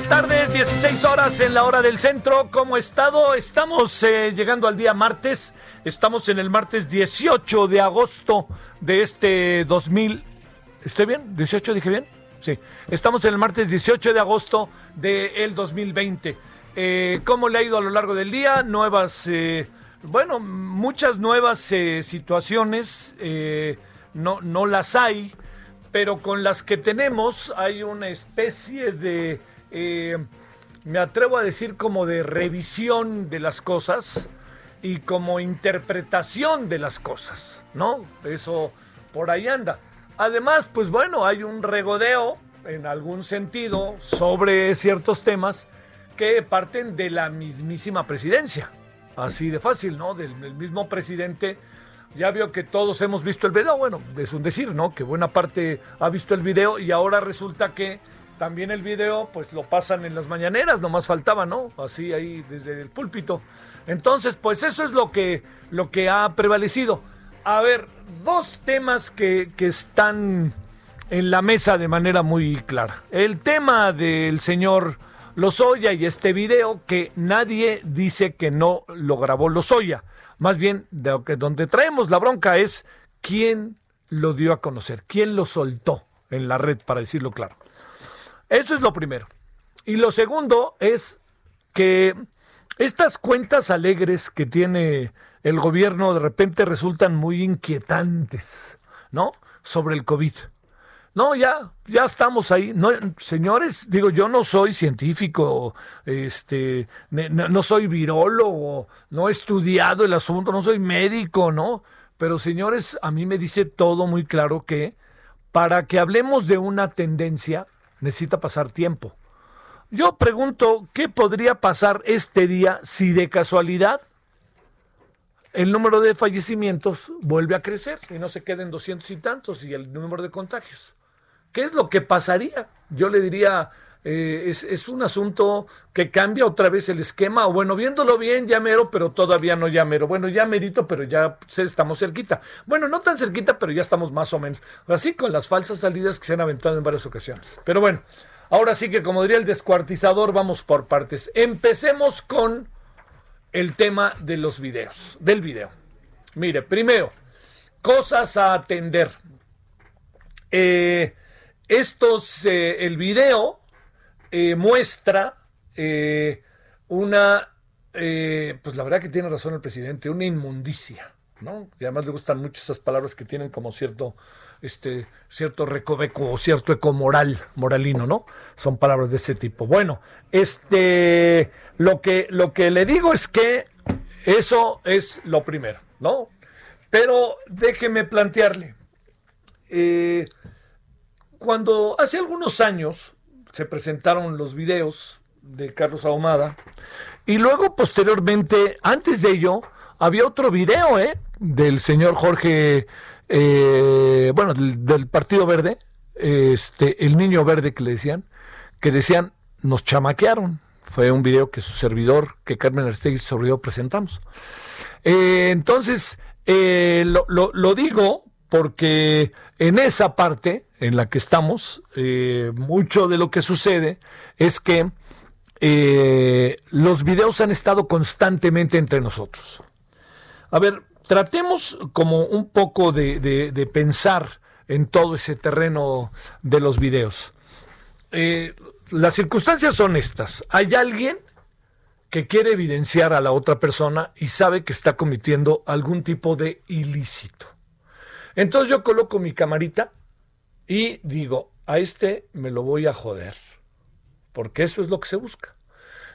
Buenas tardes, 16 horas en la hora del centro. ¿Cómo estado? Estamos eh, llegando al día martes. Estamos en el martes 18 de agosto de este 2000. ¿Estoy bien? ¿18 dije bien? Sí. Estamos en el martes 18 de agosto del 2020. Eh, ¿Cómo le ha ido a lo largo del día? Nuevas, eh, bueno, muchas nuevas eh, situaciones. eh, no, no las hay, pero con las que tenemos hay una especie de, eh, me atrevo a decir como de revisión de las cosas y como interpretación de las cosas, ¿no? Eso por ahí anda. Además, pues bueno, hay un regodeo en algún sentido sobre ciertos temas que parten de la mismísima presidencia. Así de fácil, ¿no? Del, del mismo presidente. Ya vio que todos hemos visto el video. Bueno, es un decir, ¿no? Que buena parte ha visto el video y ahora resulta que también el video, pues lo pasan en las mañaneras, nomás faltaba, ¿no? Así ahí desde el púlpito. Entonces, pues eso es lo que, lo que ha prevalecido. A ver, dos temas que, que están en la mesa de manera muy clara. El tema del señor Lozoya y este video que nadie dice que no lo grabó Lozoya. Más bien, de donde traemos la bronca es quién lo dio a conocer, quién lo soltó en la red, para decirlo claro. Eso es lo primero. Y lo segundo es que estas cuentas alegres que tiene el gobierno de repente resultan muy inquietantes, ¿no? Sobre el COVID. No, ya, ya estamos ahí. No, señores, digo, yo no soy científico, este, no, no soy virólogo, no he estudiado el asunto, no soy médico, ¿no? Pero señores, a mí me dice todo muy claro que para que hablemos de una tendencia necesita pasar tiempo. Yo pregunto, ¿qué podría pasar este día si de casualidad el número de fallecimientos vuelve a crecer y no se queden doscientos y tantos y el número de contagios? ¿Qué es lo que pasaría? Yo le diría, eh, es, es un asunto que cambia otra vez el esquema, o bueno, viéndolo bien, ya mero, pero todavía no ya mero. Bueno, ya merito, pero ya estamos cerquita. Bueno, no tan cerquita, pero ya estamos más o menos. Así con las falsas salidas que se han aventado en varias ocasiones. Pero bueno, ahora sí que como diría el descuartizador, vamos por partes. Empecemos con el tema de los videos, del video. Mire, primero, cosas a atender. Eh, estos, eh, el video eh, muestra eh, una, eh, pues la verdad que tiene razón el presidente, una inmundicia, ¿no? Y además le gustan mucho esas palabras que tienen como cierto, este, cierto recoveco o cierto eco moral, moralino, ¿no? Son palabras de ese tipo. Bueno, este, lo que, lo que le digo es que eso es lo primero, ¿no? Pero déjeme plantearle. cuando hace algunos años se presentaron los videos de Carlos Ahumada y luego posteriormente, antes de ello, había otro video ¿eh? del señor Jorge, eh, bueno, del, Partido Verde, este, el niño verde que le decían, que decían, nos chamaquearon. Fue un video que su servidor, que Carmen Aristegui, su servidor, presentamos. Eh, entonces, eh, lo- lo digo porque en esa parte en la que estamos, eh, mucho de lo que sucede es que eh, los videos han estado constantemente entre nosotros. A ver, tratemos como un poco de, de- pensar en todo ese terreno de los videos. Eh, las circunstancias son estas. Hay alguien que quiere evidenciar a la otra persona y sabe que está cometiendo algún tipo de ilícito. Entonces yo coloco mi camarita y digo, a este me lo voy a joder, porque eso es lo que se busca.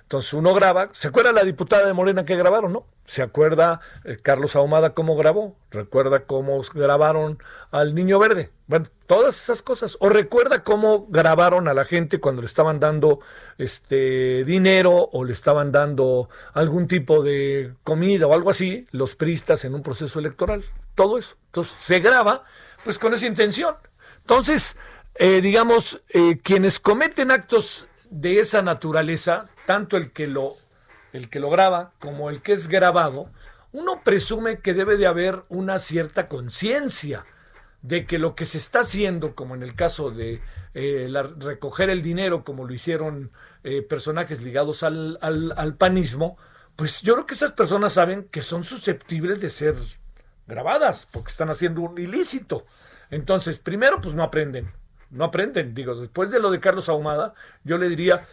Entonces uno graba, ¿se acuerda la diputada de Morena que grabaron, no? ¿Se acuerda eh, Carlos Ahumada cómo grabó? ¿Recuerda cómo grabaron al Niño Verde? Bueno, todas esas cosas. ¿O recuerda cómo grabaron a la gente cuando le estaban dando este dinero o le estaban dando algún tipo de comida o algo así, los pristas en un proceso electoral? Todo eso. Entonces se graba pues con esa intención. Entonces, eh, digamos, eh, quienes cometen actos de esa naturaleza, tanto el que lo el que lo graba como el que es grabado, uno presume que debe de haber una cierta conciencia de que lo que se está haciendo, como en el caso de eh, recoger el dinero, como lo hicieron eh, personajes ligados al, al, panismo, pues yo creo que esas personas saben que son susceptibles de ser grabadas, porque están haciendo un ilícito. Entonces, primero, pues no aprenden no aprenden. Digo, después de lo de Carlos Ahumada, yo le diría,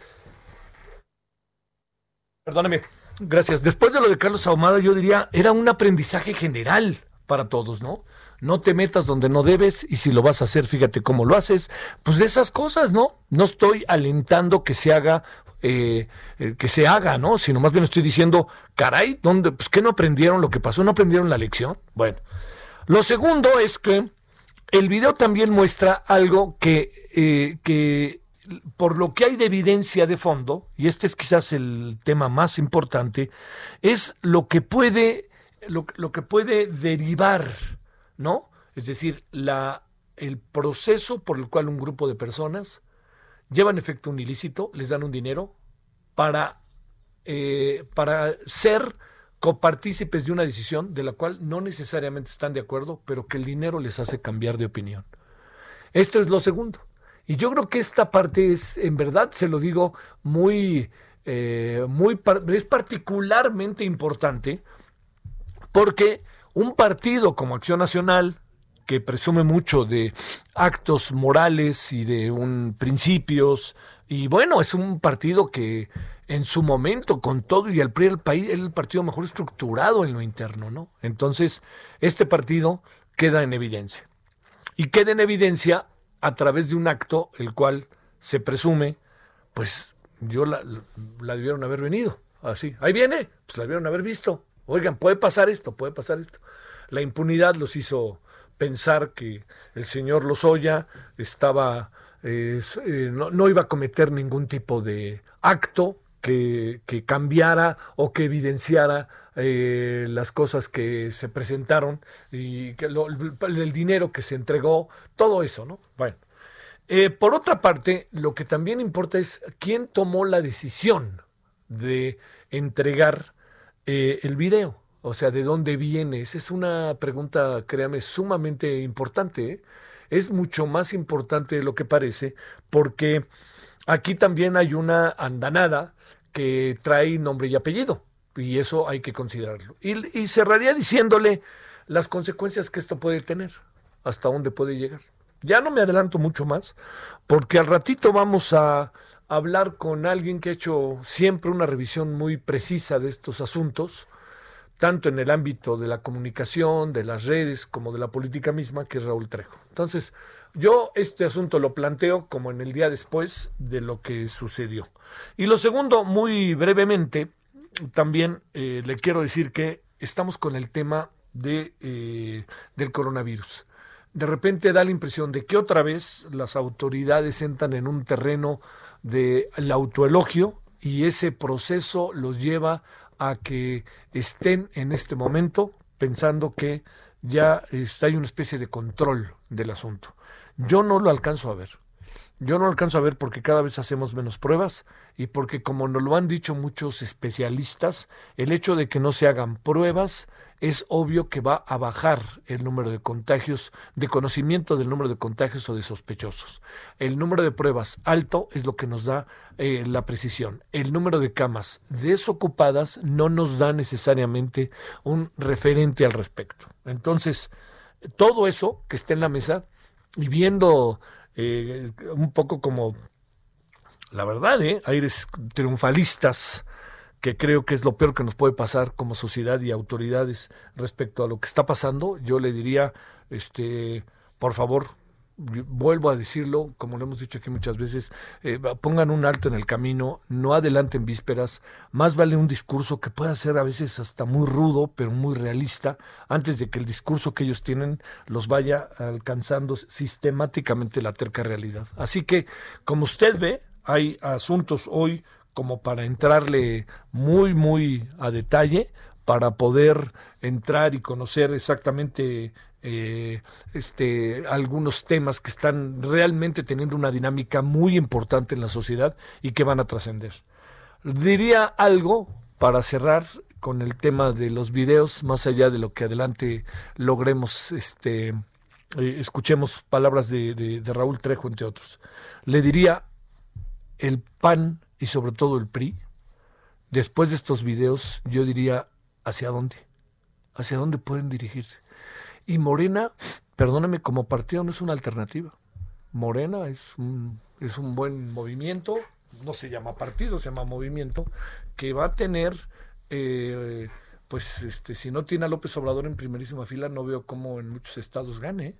perdóname, gracias. Después de lo de Carlos Ahumada, yo diría, era un aprendizaje general para todos, ¿no? No te metas donde no debes y si lo vas a hacer, fíjate cómo lo haces. Pues de esas cosas, ¿no? No estoy alentando que se haga eh, eh, que se haga, ¿no? Sino más bien estoy diciendo, caray, ¿dónde, pues, ¿qué no aprendieron lo que pasó? ¿No aprendieron la lección? Bueno, lo segundo es que el video también muestra algo que, eh, que por lo que hay de evidencia de fondo, y este es quizás el tema más importante, es lo que puede, lo, que puede derivar, ¿no? Es decir, la, el proceso por el cual un grupo de personas llevan efecto un ilícito, les dan un dinero para, eh, para ser copartícipes de una decisión de la cual no necesariamente están de acuerdo, pero que el dinero les hace cambiar de opinión. Esto es lo segundo. Y yo creo que esta parte es, en verdad, se lo digo, muy, eh, muy, es particularmente importante porque un partido como Acción Nacional, que presume mucho de actos morales y de un principios, y bueno, es un partido que en su momento, con todo y el PRI, el país, el partido mejor estructurado en lo interno, ¿no? Entonces, este partido queda en evidencia. Y queda en evidencia a través de un acto el cual se presume, pues yo la, debieron haber venido. Así, ahí viene, pues la debieron haber visto. Oigan, puede pasar esto, puede pasar esto. La impunidad los hizo pensar que el señor Lozoya estaba, eh, no, no, iba a cometer ningún tipo de acto que, cambiara o que evidenciara eh, las cosas que se presentaron y que el dinero que se entregó, todo eso, ¿no? Bueno. Eh, por otra parte, lo que también importa es quién tomó la decisión de entregar eh, el video. O sea, ¿de dónde viene? Esa es una pregunta, créame, sumamente importante. Es mucho más importante de lo que parece, porque aquí también hay una andanada que trae nombre y apellido, y eso hay que considerarlo. Y, cerraría diciéndole las consecuencias que esto puede tener, hasta dónde puede llegar. Ya no me adelanto mucho más, porque al ratito vamos a hablar con alguien que ha hecho siempre una revisión muy precisa de estos asuntos, tanto en el ámbito de la comunicación, de las redes, como de la política misma, que es Raúl Trejo. Entonces, yo este asunto lo planteo como en el día después de lo que sucedió. Y lo segundo, muy brevemente, también eh, le quiero decir que estamos con el tema de, eh, del coronavirus. De repente da la impresión de que otra vez las autoridades entran en un terreno del autoelogio y ese proceso los lleva a que estén en este momento pensando que ya está, hay una especie de control del asunto. Yo no lo alcanzo a ver. Yo no alcanzo a ver porque cada vez hacemos menos pruebas y porque como nos lo han dicho muchos especialistas, el hecho de que no se hagan pruebas es obvio que va a bajar el número de contagios, de conocimiento del número de contagios o de sospechosos. El número de pruebas alto es lo que nos da eh, la precisión. El número de camas desocupadas no nos da necesariamente un referente al respecto. Entonces, todo eso que está en la mesa y viendo eh, un poco como, la verdad, ¿eh? aires triunfalistas que creo que es lo peor que nos puede pasar como sociedad y autoridades respecto a lo que está pasando, yo le diría, este, por favor, vuelvo a decirlo, como lo hemos dicho aquí muchas veces, eh, pongan un alto en el camino, no adelanten vísperas, más vale un discurso que pueda ser a veces hasta muy rudo, pero muy realista, antes de que el discurso que ellos tienen los vaya alcanzando sistemáticamente la terca realidad. Así que, como usted ve, hay asuntos hoy como para entrarle muy, muy a detalle, para poder entrar y conocer exactamente eh, este, algunos temas que están realmente teniendo una dinámica muy importante en la sociedad y que van a trascender. Diría algo para cerrar con el tema de los videos, más allá de lo que adelante logremos, este, eh, escuchemos palabras de, de Raúl Trejo, entre otros. Le diría, el PAN y sobre todo el PRI, después de estos videos, yo diría, ¿hacia dónde? ¿Hacia dónde pueden dirigirse? Y Morena, perdóname, como partido no es una alternativa. Morena es un, es un buen movimiento, no se llama partido, se llama movimiento, que va a tener, eh, pues este, si no tiene a López Obrador en primerísima fila, no veo cómo en muchos estados gane.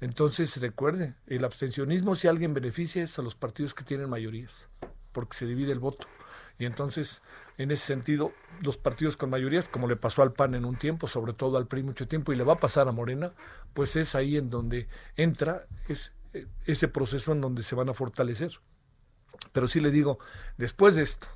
Entonces recuerde, el abstencionismo si alguien beneficia es a los partidos que tienen mayorías, porque se divide el voto. Y entonces, en ese sentido, los partidos con mayorías, como le pasó al PAN en un tiempo, sobre todo al PRI mucho tiempo, y le va a pasar a Morena, pues es ahí en donde entra es, ese proceso en donde se van a fortalecer. Pero sí le digo, después de esto,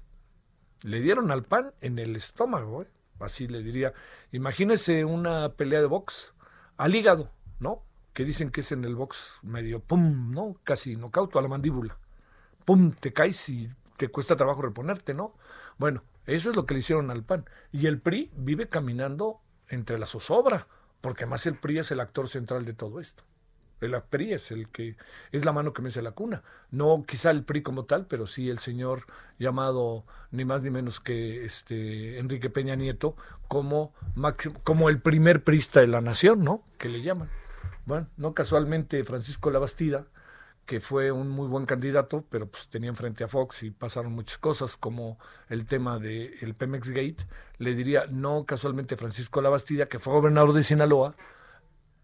le dieron al PAN en el estómago, ¿eh? así le diría. Imagínese una pelea de box al hígado, ¿no? Que dicen que es en el box medio, pum, ¿no? Casi nocauto a la mandíbula. Pum, te caes y te cuesta trabajo reponerte, ¿no? Bueno, eso es lo que le hicieron al PAN. Y el PRI vive caminando entre la zozobra, porque además el PRI es el actor central de todo esto. El PRI es el que es la mano que me hace la cuna. No quizá el PRI como tal, pero sí el señor llamado ni más ni menos que este Enrique Peña Nieto como máximo, como el primer prista de la nación, ¿no? Que le llaman. Bueno, no casualmente Francisco Labastida que fue un muy buen candidato, pero pues tenía frente a Fox y pasaron muchas cosas como el tema del el Pemex Gate, le diría, no casualmente Francisco Labastida, que fue gobernador de Sinaloa,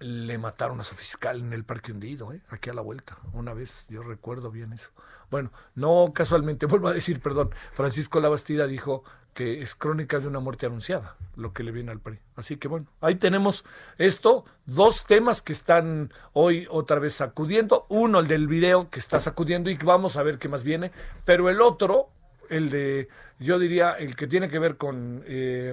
le mataron a su fiscal en el Parque Hundido, ¿eh? aquí a la vuelta, una vez, yo recuerdo bien eso. Bueno, no casualmente, vuelvo a decir, perdón, Francisco Labastida dijo que es crónica de una muerte anunciada, lo que le viene al PRI. Así que bueno, ahí tenemos esto, dos temas que están hoy otra vez sacudiendo. Uno, el del video que está sacudiendo y vamos a ver qué más viene, pero el otro, el de, yo diría, el que tiene que ver con... Eh,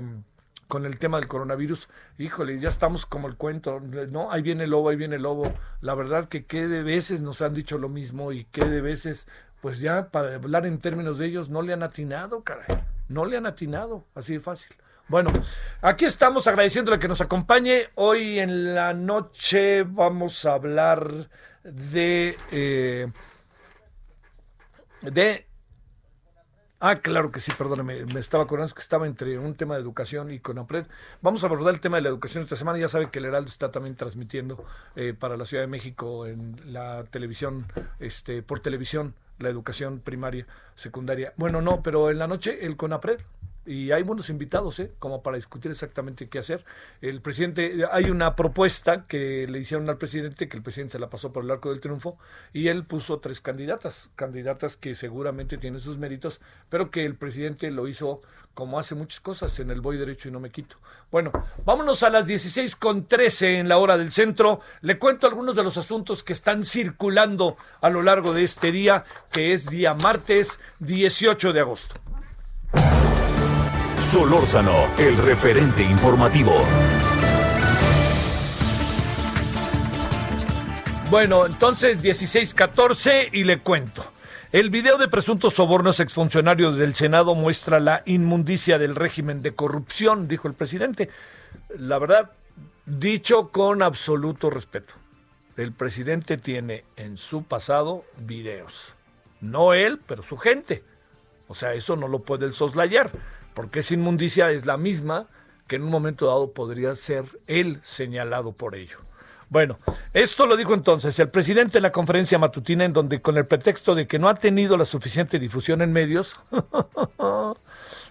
con el tema del coronavirus, híjole, ya estamos como el cuento, ¿no? Ahí viene el lobo, ahí viene el lobo. La verdad que qué de veces nos han dicho lo mismo y qué de veces, pues ya para hablar en términos de ellos, no le han atinado, caray. No le han atinado, así de fácil. Bueno, aquí estamos agradeciéndole que nos acompañe. Hoy en la noche vamos a hablar de... Eh, de... Ah, claro que sí, perdóneme, me estaba acordando que estaba entre un tema de educación y CONAPRED. Vamos a abordar el tema de la educación esta semana. Ya saben que el Heraldo está también transmitiendo eh, para la Ciudad de México en la televisión, este, por televisión, la educación primaria, secundaria. Bueno, no, pero en la noche el CONAPRED. Y hay buenos invitados, ¿eh? Como para discutir exactamente qué hacer. El presidente, hay una propuesta que le hicieron al presidente, que el presidente se la pasó por el arco del triunfo, y él puso tres candidatas, candidatas que seguramente tienen sus méritos, pero que el presidente lo hizo como hace muchas cosas en el voy derecho y no me quito. Bueno, vámonos a las 16 con 13 en la hora del centro. Le cuento algunos de los asuntos que están circulando a lo largo de este día, que es día martes 18 de agosto. Solórzano, el referente informativo. Bueno, entonces 16-14 y le cuento. El video de presuntos sobornos exfuncionarios del Senado muestra la inmundicia del régimen de corrupción, dijo el presidente. La verdad, dicho con absoluto respeto, el presidente tiene en su pasado videos. No él, pero su gente. O sea, eso no lo puede el soslayar, porque esa inmundicia es la misma que en un momento dado podría ser él señalado por ello. Bueno, esto lo dijo entonces el presidente en la conferencia matutina en donde con el pretexto de que no ha tenido la suficiente difusión en medios,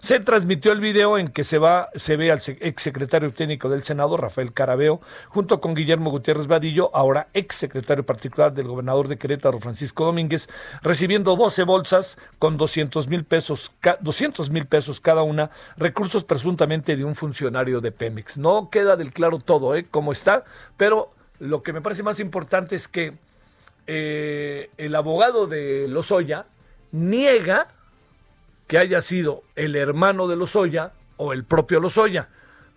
Se transmitió el video en que se, va, se ve al exsecretario técnico del Senado, Rafael Carabeo, junto con Guillermo Gutiérrez Vadillo, ahora exsecretario particular del gobernador de Querétaro, Francisco Domínguez, recibiendo 12 bolsas con 200 mil pesos, 200 mil pesos cada una, recursos presuntamente de un funcionario de Pemex. No queda del claro todo, ¿eh? Cómo está, pero lo que me parece más importante es que eh, el abogado de Lozoya niega que haya sido el hermano de Lozoya o el propio Lozoya,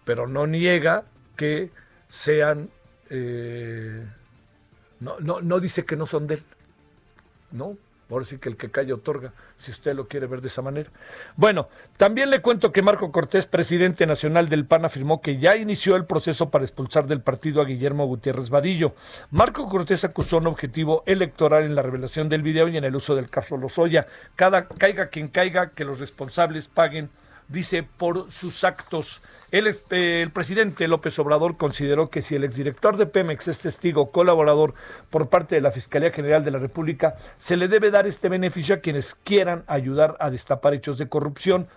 pero no niega que sean... Eh, no, no, no dice que no son de él. No, Ahora sí que el que calla otorga, si usted lo quiere ver de esa manera. Bueno, también le cuento que Marco Cortés, presidente nacional del PAN, afirmó que ya inició el proceso para expulsar del partido a Guillermo Gutiérrez Vadillo. Marco Cortés acusó un objetivo electoral en la revelación del video y en el uso del caso Lozoya. Cada caiga quien caiga, que los responsables paguen, dice, por sus actos. El, eh, el, presidente López Obrador consideró que si el exdirector de Pemex es testigo colaborador por parte de la Fiscalía General de la República, se le debe dar este beneficio a quienes quieran ayudar a destapar hechos de corrupción.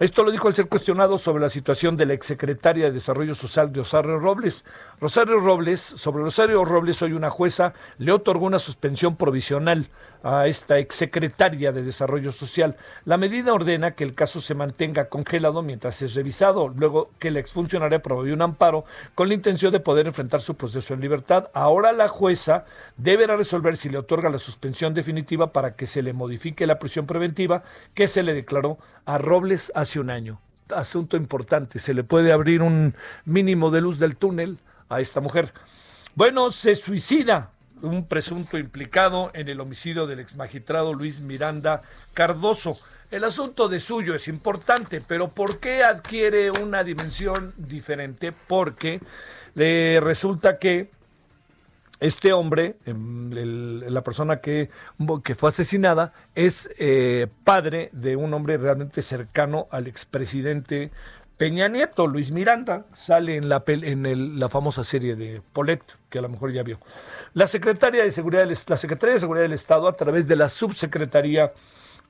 Esto lo dijo al ser cuestionado sobre la situación de la exsecretaria de Desarrollo Social de Rosario Robles. Rosario Robles, sobre Rosario Robles, hoy una jueza le otorgó una suspensión provisional a esta exsecretaria de Desarrollo Social. La medida ordena que el caso se mantenga congelado mientras es revisado, luego que la exfuncionaria promovió un amparo con la intención de poder enfrentar su proceso en libertad. Ahora la jueza deberá resolver si le otorga la suspensión definitiva para que se le modifique la prisión preventiva que se le declaró a Robles hace un año. Asunto importante, se le puede abrir un mínimo de luz del túnel a esta mujer. Bueno, se suicida un presunto implicado en el homicidio del exmagistrado Luis Miranda Cardoso. El asunto de suyo es importante, pero ¿por qué adquiere una dimensión diferente? Porque le resulta que este hombre, em, la persona que, fue asesinada, es eh, padre de un hombre realmente cercano al expresidente Peña Nieto, Luis Miranda, sale en la, famosa serie de Polet, que a lo mejor ya vio. La Secretaría de Seguridad del, la Secretaría de Seguridad del Estado, a través de la Subsecretaría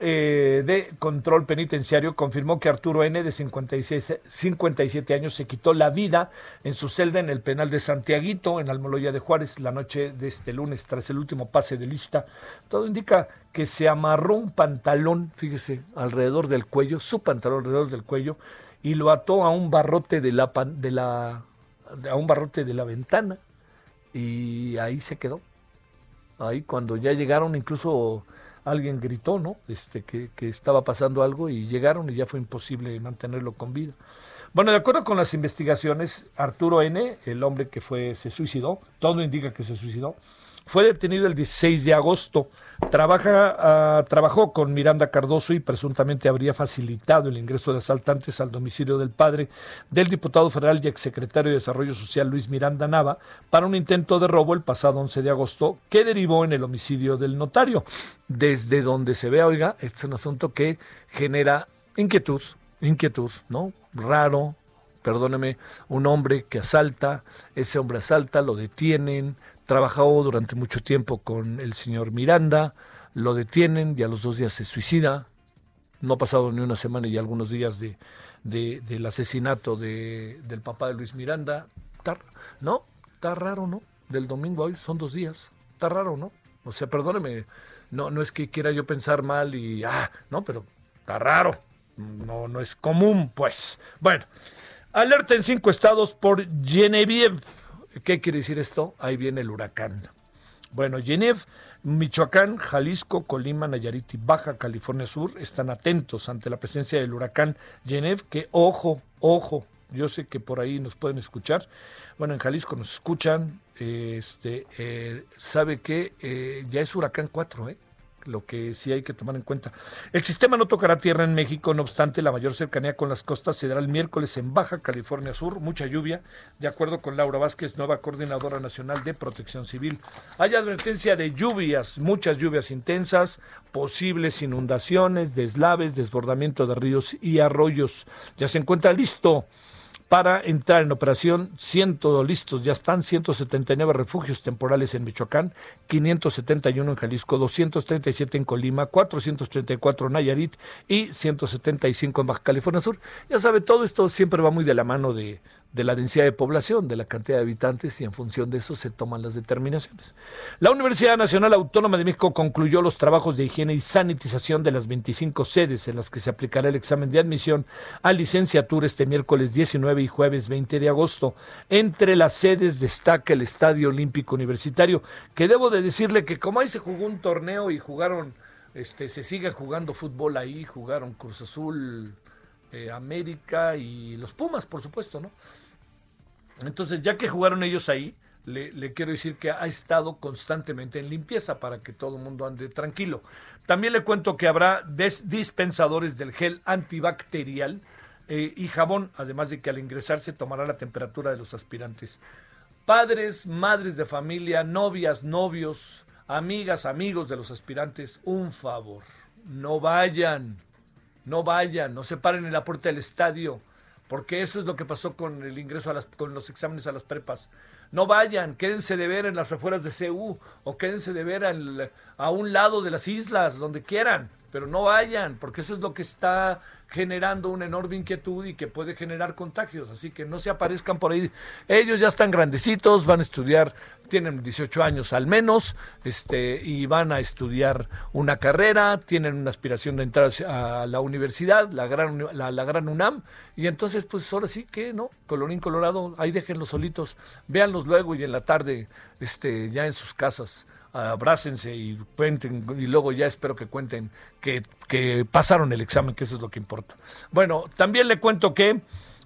eh, de Control Penitenciario, confirmó que Arturo N., de 56, 57 años, se quitó la vida en su celda en el penal de Santiaguito, en Almoloya de Juárez, la noche de este lunes, tras el último pase de lista. Todo indica que se amarró un pantalón, fíjese, alrededor del cuello, su pantalón alrededor del cuello, y lo ató a un barrote de la, de la, a un barrote de la ventana y ahí se quedó. Ahí cuando ya llegaron incluso alguien gritó, ¿no? Este, que, que, estaba pasando algo y llegaron y ya fue imposible mantenerlo con vida. Bueno, de acuerdo con las investigaciones, Arturo N., el hombre que fue, se suicidó, todo indica que se suicidó, fue detenido el 16 de agosto Trabaja, uh, trabajó con Miranda Cardoso y presuntamente habría facilitado el ingreso de asaltantes al domicilio del padre del diputado federal y exsecretario de Desarrollo Social Luis Miranda Nava para un intento de robo el pasado 11 de agosto que derivó en el homicidio del notario. Desde donde se ve, oiga, este es un asunto que genera inquietud, inquietud, ¿no? Raro, perdóneme, un hombre que asalta, ese hombre asalta, lo detienen, Trabajó durante mucho tiempo con el señor Miranda, lo detienen y a los dos días se suicida. No ha pasado ni una semana y algunos días de, del asesinato de, del papá de Luis Miranda. ¿No? Está raro, ¿no? Del domingo a hoy son dos días. Está raro, ¿no? O sea, perdóneme, no, no es que quiera yo pensar mal y, ah, no, pero está raro. No, no es común, pues. Bueno, alerta en cinco estados por Genevieve. ¿Qué quiere decir esto? Ahí viene el huracán. Bueno, Genev, Michoacán, Jalisco, Colima, Nayarit y Baja California Sur están atentos ante la presencia del huracán Genev, que ojo, ojo, yo sé que por ahí nos pueden escuchar. Bueno, en Jalisco nos escuchan, este, eh, sabe que eh, ya es huracán 4, ¿eh? Lo que sí hay que tomar en cuenta. El sistema no tocará tierra en México, no obstante, la mayor cercanía con las costas se dará el miércoles en Baja California Sur, mucha lluvia, de acuerdo con Laura Vázquez, nueva coordinadora nacional de protección civil. Hay advertencia de lluvias, muchas lluvias intensas, posibles inundaciones, deslaves, desbordamiento de ríos y arroyos. Ya se encuentra listo para entrar en operación. Ciento listos, ya están 179 refugios temporales en Michoacán, 571 en Jalisco, 237 en Colima, 434 en Nayarit y 175 en Baja California Sur. Ya sabe, todo esto siempre va muy de la mano de, de la densidad de población, de la cantidad de habitantes y en función de eso se toman las determinaciones. La Universidad Nacional Autónoma de México concluyó los trabajos de higiene y sanitización de las 25 sedes en las que se aplicará el examen de admisión a licenciatura este miércoles 19 y jueves 20 de agosto. Entre las sedes destaca el Estadio Olímpico Universitario, que debo de decirle que como ahí se jugó un torneo y jugaron, este, se sigue jugando fútbol ahí, jugaron Cruz Azul, eh, América y los Pumas, por supuesto, ¿no? Entonces, ya que jugaron ellos ahí, le, quiero decir que ha estado constantemente en limpieza para que todo el mundo ande tranquilo. También le cuento que habrá dispensadores del gel antibacterial eh, y jabón, además de que al ingresar se tomará la temperatura de los aspirantes. Padres, madres de familia, novias, novios, amigas, amigos de los aspirantes, un favor, no vayan no vayan, no se paren en la puerta del estadio, porque eso es lo que pasó con el ingreso a las, con los exámenes a las prepas. No vayan, quédense de ver en las refueras de CU o quédense de ver a un lado de las islas, donde quieran, pero no vayan, porque eso es lo que está generando una enorme inquietud y que puede generar contagios. Así que no se aparezcan por ahí. Ellos ya están grandecitos, van a estudiar, tienen 18 años al menos, este, y van a estudiar una carrera, tienen una aspiración de entrar a la universidad, la gran, la, gran UNAM, y entonces pues ahora sí que, ¿no? Colorín colorado, ahí déjenlos solitos, véanlos luego y en la tarde, este, ya en sus casas abrácense y cuenten, y luego ya espero que cuenten que, que pasaron el examen, que eso es lo que importa. Bueno, también le cuento que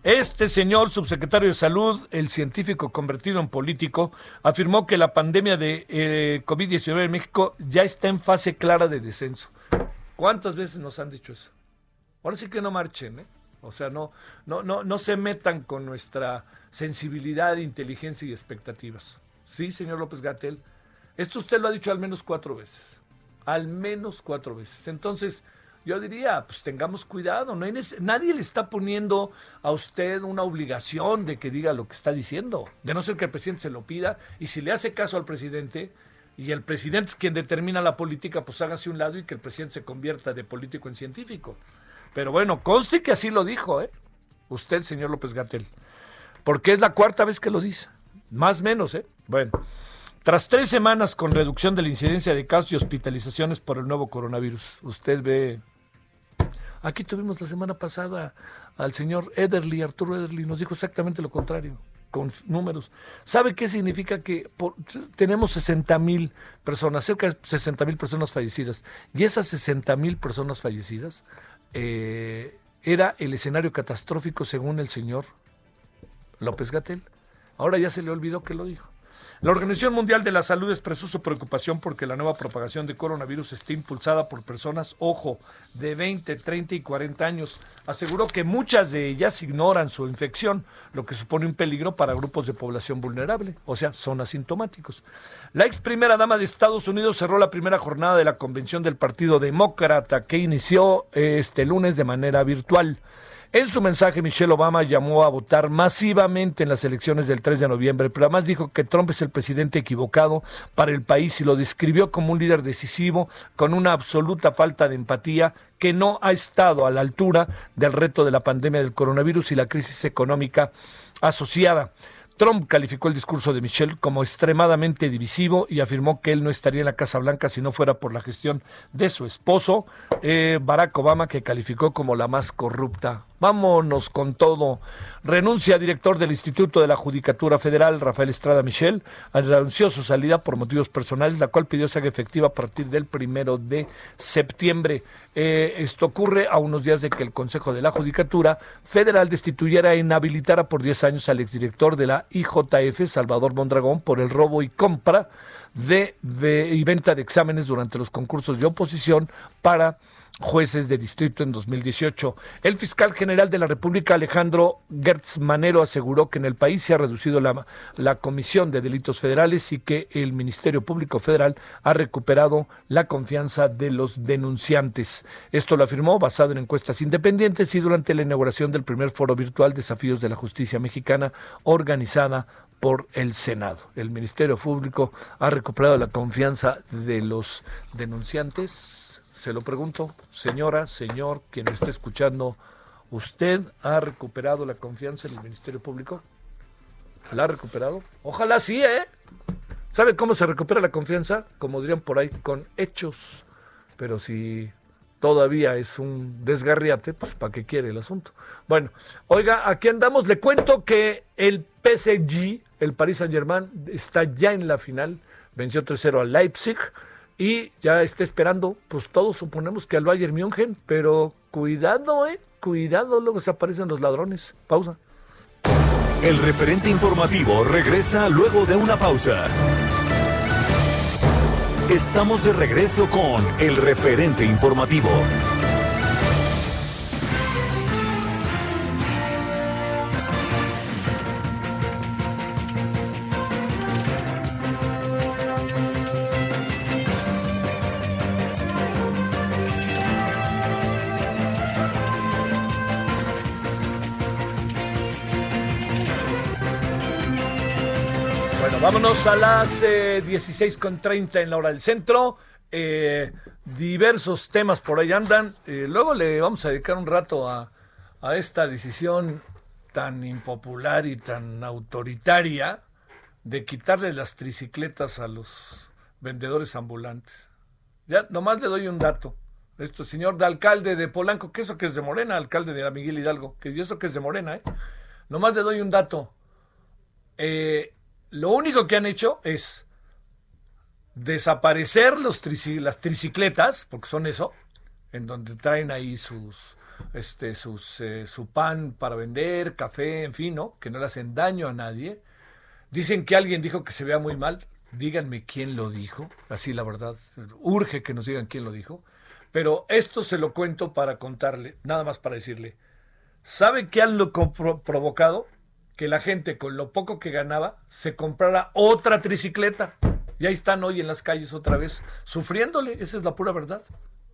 este señor subsecretario de Salud, el científico convertido en político, afirmó que la pandemia de eh, COVID-19 en México ya está en fase clara de descenso. ¿Cuántas veces nos han dicho eso? Ahora sí que no marchen, ¿eh? O sea, no, no, no, no se metan con nuestra sensibilidad, inteligencia y expectativas. Sí, señor López Gatel, esto usted lo ha dicho al menos cuatro veces. Al menos cuatro veces. Entonces, yo diría, pues tengamos cuidado. Nadie le está poniendo a usted una obligación de que diga lo que está diciendo. De no ser que el presidente se lo pida. Y si le hace caso al presidente, y el presidente es quien determina la política, pues hágase un lado y que el presidente se convierta de político en científico. Pero bueno, conste que así lo dijo, ¿eh? Usted, señor López Gatel. Porque es la cuarta vez que lo dice. Más menos, ¿eh? Bueno. Tras tres semanas con reducción de la incidencia de casos y hospitalizaciones por el nuevo coronavirus, usted ve... Aquí tuvimos la semana pasada al señor Ederly, Arturo Ederly, nos dijo exactamente lo contrario, con números. ¿Sabe qué significa que tenemos 60 mil personas, cerca de 60 mil personas fallecidas? Y esas 60 mil personas fallecidas eh, era el escenario catastrófico según el señor López Gatel. Ahora ya se le olvidó que lo dijo. La Organización Mundial de la Salud expresó su preocupación porque la nueva propagación de coronavirus está impulsada por personas, ojo, de 20, 30 y 40 años. Aseguró que muchas de ellas ignoran su infección, lo que supone un peligro para grupos de población vulnerable, o sea, son asintomáticos. La ex primera dama de Estados Unidos cerró la primera jornada de la convención del Partido Demócrata que inició este lunes de manera virtual. En su mensaje, Michelle Obama llamó a votar masivamente en las elecciones del 3 de noviembre, pero además dijo que Trump es el presidente equivocado para el país y lo describió como un líder decisivo con una absoluta falta de empatía que no ha estado a la altura del reto de la pandemia del coronavirus y la crisis económica asociada. Trump calificó el discurso de Michelle como extremadamente divisivo y afirmó que él no estaría en la Casa Blanca si no fuera por la gestión de su esposo, eh, Barack Obama, que calificó como la más corrupta. Vámonos con todo. Renuncia director del Instituto de la Judicatura Federal, Rafael Estrada Michel, anunció su salida por motivos personales, la cual pidió ser efectiva a partir del primero de septiembre. Eh, esto ocurre a unos días de que el Consejo de la Judicatura Federal destituyera e inhabilitara por 10 años al exdirector de la IJF, Salvador Mondragón, por el robo y compra de, y venta de exámenes durante los concursos de oposición para jueces de distrito en 2018. El fiscal general de la República, Alejandro Gertz Manero, aseguró que en el país se ha reducido la, la comisión de delitos federales y que el Ministerio Público Federal ha recuperado la confianza de los denunciantes. Esto lo afirmó basado en encuestas independientes y durante la inauguración del primer foro virtual Desafíos de la Justicia Mexicana organizada por el Senado. El Ministerio Público ha recuperado la confianza de los denunciantes se lo pregunto, señora, señor, quien esté escuchando, ¿usted ha recuperado la confianza en el Ministerio Público? ¿La ha recuperado? Ojalá sí, ¿eh? ¿Sabe cómo se recupera la confianza? Como dirían por ahí, con hechos. Pero si todavía es un desgarriate, pues ¿para qué quiere el asunto? Bueno, oiga, aquí andamos. Le cuento que el PSG, el Paris Saint Germain, está ya en la final. Venció 3-0 al Leipzig y ya está esperando, pues todos suponemos que al Bayern München, pero cuidado, eh, cuidado, luego se aparecen los ladrones. Pausa. El referente informativo regresa luego de una pausa. Estamos de regreso con el referente informativo. Vámonos a las eh, 16.30 en la hora del centro. Eh, diversos temas por ahí andan. Eh, luego le vamos a dedicar un rato a, a, esta decisión tan impopular y tan autoritaria de quitarle las tricicletas a los vendedores ambulantes. Ya, nomás le doy un dato. Esto, señor de alcalde de Polanco, que eso que es de Morena, alcalde de Miguel Hidalgo, que eso que es de Morena, ¿eh? Nomás le doy un dato. Eh, lo único que han hecho es desaparecer las tricicletas, porque son eso, en donde traen ahí sus, este, sus, eh, su pan para vender, café, en fin, ¿no? Que no le hacen daño a nadie. Dicen que alguien dijo que se vea muy mal. Díganme quién lo dijo. Así la verdad, urge que nos digan quién lo dijo. Pero esto se lo cuento para contarle, nada más para decirle. ¿Sabe qué han lo provocado? Que la gente con lo poco que ganaba se comprara otra tricicleta. Y ahí están hoy en las calles otra vez sufriéndole, esa es la pura verdad.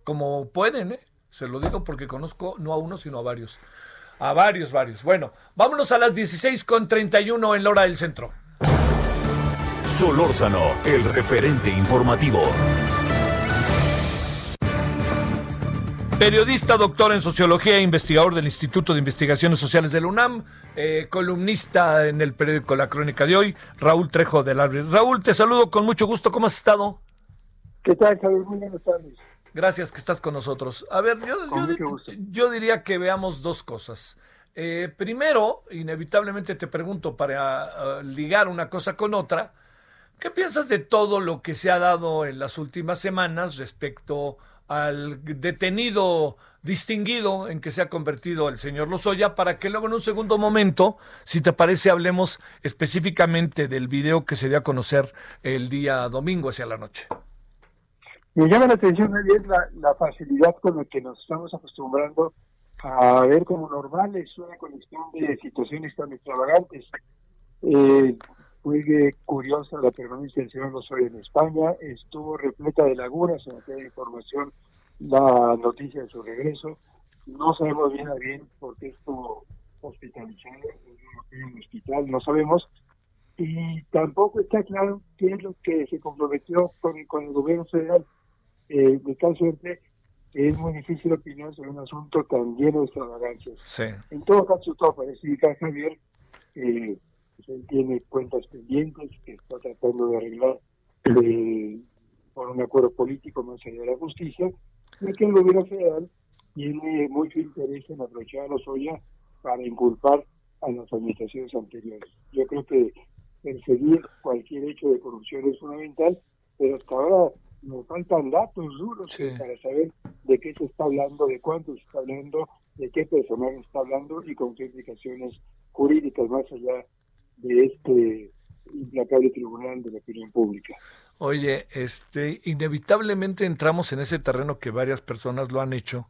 Como pueden, ¿eh? Se lo digo porque conozco no a uno, sino a varios. A varios, varios. Bueno, vámonos a las 16 con 31 en la hora del centro. Solórzano, el referente informativo. Periodista, doctor en sociología e investigador del Instituto de Investigaciones Sociales de la UNAM, eh, columnista en el periódico La Crónica de hoy, Raúl Trejo del Árbol. Raúl, te saludo con mucho gusto. ¿Cómo has estado? ¿Qué tal, Javier? Muy buenas tardes. Gracias que estás con nosotros. A ver, yo, yo, diría que veamos dos cosas. Eh, primero, inevitablemente te pregunto para uh, ligar una cosa con otra, ¿qué piensas de todo lo que se ha dado en las últimas semanas respecto a al detenido distinguido en que se ha convertido el señor Lozoya, para que luego en un segundo momento, si te parece, hablemos específicamente del video que se dio a conocer el día domingo hacia la noche. Me llama la atención, Javier, la, la facilidad con la que nos estamos acostumbrando a ver como normal es una conexión de situaciones tan extravagantes. Eh, fue curiosa la permanencia del señor Lozoya en España, estuvo repleta de lagunas en aquella información la noticia de su regreso. No sabemos bien a bien por qué estuvo hospitalizado en un hospital, no sabemos. Y tampoco está claro qué es lo que se comprometió con, con el gobierno federal. Eh, de tal suerte que es muy difícil opinar sobre un asunto tan lleno de extravagancias. Sí. En todo caso, todo parece indicar, Javier, eh, él tiene cuentas pendientes que está tratando de arreglar eh, por un acuerdo político más allá de la justicia, y que el gobierno federal tiene mucho interés en aprovechar a los Oya para inculpar a las administraciones anteriores. Yo creo que perseguir cualquier hecho de corrupción es fundamental, pero hasta ahora nos faltan datos duros para saber de qué se está hablando, de cuánto se está hablando, de qué personal está hablando y con qué implicaciones jurídicas más allá de este implacable tribunal de la opinión pública. Oye, este, inevitablemente entramos en ese terreno que varias personas lo han hecho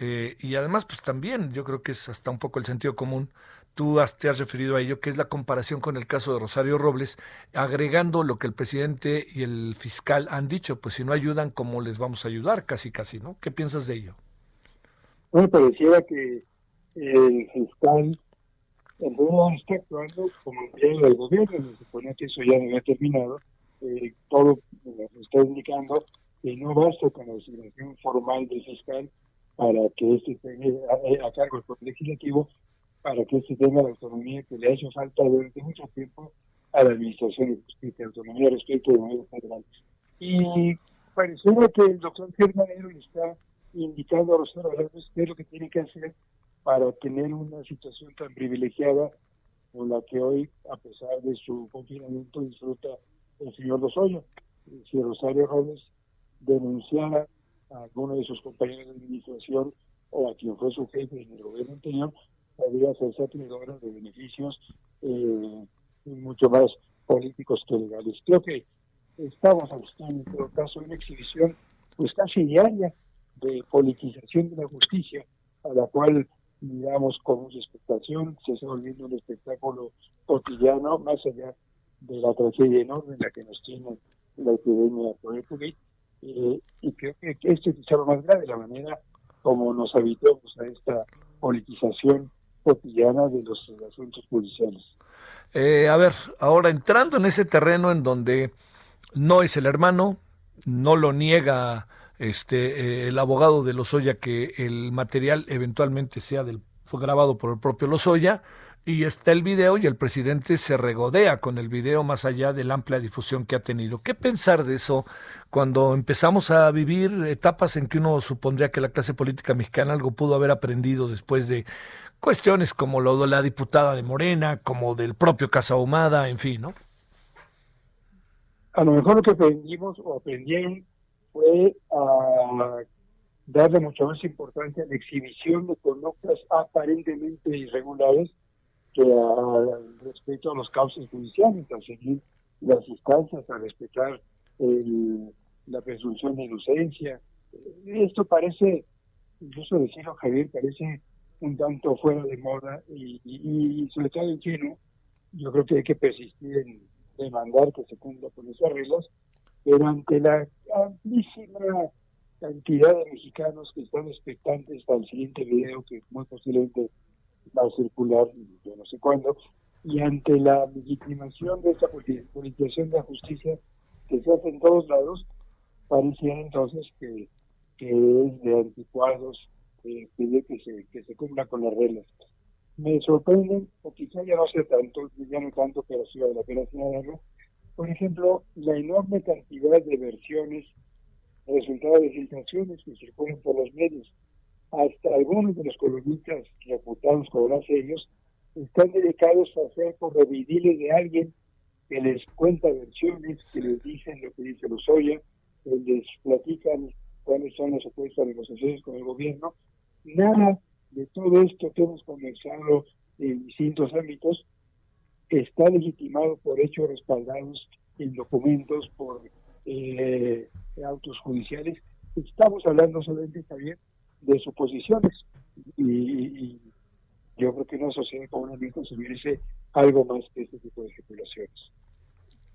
eh, y además, pues también yo creo que es hasta un poco el sentido común. Tú te has referido a ello, que es la comparación con el caso de Rosario Robles, agregando lo que el presidente y el fiscal han dicho, pues si no ayudan, ¿cómo les vamos a ayudar? Casi, casi, ¿no? ¿Qué piensas de ello? Bueno, pareciera que el fiscal en realidad está actuando como el del gobierno, se supone que eso ya no había terminado, eh, todo está indicando que no basta con la designación formal del fiscal para que este tenga a, cargo del Poder Legislativo, para que este tenga la autonomía que le ha hecho falta durante mucho tiempo a la Administración de Justicia, autonomía respecto de medios federales. Y pareciera que el doctor Germanero le está indicando a Rosario López qué es lo que tiene que hacer para tener una situación tan privilegiada con la que hoy, a pesar de su confinamiento, disfruta el señor Lozoya. Si Rosario Robles denunciara a alguno de sus compañeros de administración o a quien fue su jefe en el gobierno anterior, podría ser acreedora de beneficios eh, mucho más políticos que legales. Creo que estamos buscando, en todo caso, una exhibición pues casi diaria de politización de la justicia, a la cual miramos con mucha expectación, se está volviendo un espectáculo cotidiano, más allá de la tragedia enorme en la que nos tiene la epidemia por COVID. Eh, y creo que esto es lo más grave, la manera como nos habituamos a esta politización cotidiana de los asuntos judiciales. Eh, a ver, ahora entrando en ese terreno en donde no es el hermano, no lo niega este, eh, el abogado de Lozoya que el material eventualmente sea del, fue grabado por el propio Lozoya y está el video y el presidente se regodea con el video más allá de la amplia difusión que ha tenido. ¿Qué pensar de eso cuando empezamos a vivir etapas en que uno supondría que la clase política mexicana algo pudo haber aprendido después de cuestiones como lo de la diputada de Morena, como del propio Casa Humada, en fin, ¿no? A lo mejor lo que aprendimos o aprendieron fue a darle mucha más importancia a la exhibición de conductas aparentemente irregulares que al respecto a los cauces judiciales, a seguir las instancias, a respetar la presunción de inocencia. Esto parece, incluso decirlo Javier, parece un tanto fuera de moda y, y, sobre todo en chino, yo creo que hay que persistir en demandar que se cumpla con esas reglas pero ante la amplísima cantidad de mexicanos que están expectantes para el siguiente video que muy posiblemente va a circular, yo no sé cuándo, y ante la legitimación de esta politización de la justicia que se hace en todos lados, pareciera entonces que, es de anticuados eh, pedir que se, que se cumpla con las reglas. Me sorprenden, o quizá ya no sé tanto, ya no tanto, pero sí vale la pena señalarlo, por ejemplo, la enorme cantidad de versiones, resultado de filtraciones que circulan por los medios. Hasta algunos de los columnistas reputados como más ellos están dedicados a hacer correvidiles de alguien que les cuenta versiones, que les dicen lo que dice Lozoya, que les platican cuáles son las supuestas negociaciones con el gobierno. Nada de todo esto que hemos conversado en distintos ámbitos está legitimado por hechos respaldados en documentos, por eh, autos judiciales. Estamos hablando solamente, también de suposiciones. Y, yo creo que una sociedad como misma se merece algo más que este tipo de especulaciones.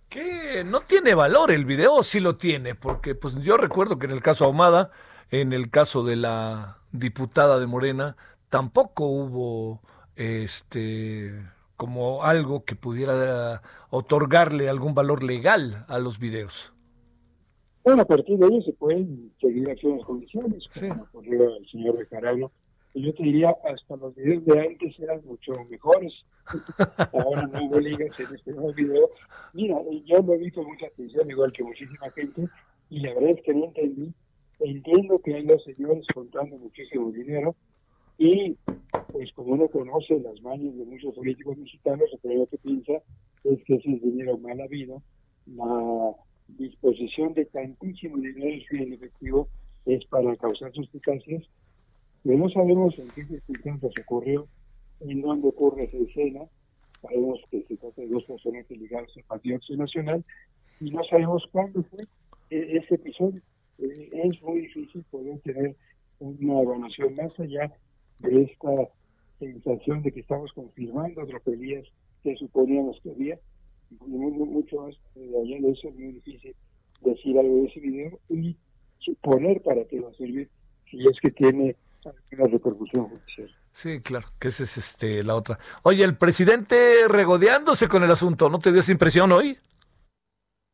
Que no tiene valor el video, sí lo tiene, porque pues yo recuerdo que en el caso Ahumada, en el caso de la diputada de Morena, tampoco hubo este como algo que pudiera otorgarle algún valor legal a los videos. Bueno, a partir de ahí se pueden seguir acciones judiciales, como ocurrió el señor Bejarano. Yo te diría, hasta los videos de antes eran mucho mejores. Ahora no hubo ligas en este nuevo video. Mira, yo lo he visto mucha atención, igual que muchísima gente, y la verdad es que no entendí. Entiendo que hay los señores contando muchísimo dinero, y pues como uno conoce las manos de muchos políticos mexicanos, lo primero que piensa es que ese es dinero mal habido, la disposición de tantísimo dinero en efectivo es para causar suspicacias, pero no sabemos en qué circunstancias ocurrió, en dónde ocurre esa escena, sabemos que se trata de dos personas ligadas al Partido Acción Nacional y no sabemos cuándo fue e-, ese episodio. Eh, es muy difícil poder tener una evaluación más allá de esta sensación de que estamos confirmando tropelías que suponíamos que había. Mucho más allá de eso es muy difícil decir algo de ese video y suponer para qué va a servir si es que tiene una repercusión judicial. Sí, claro, que esa es este, la otra. Oye, el presidente regodeándose con el asunto, ¿no te dio esa impresión hoy?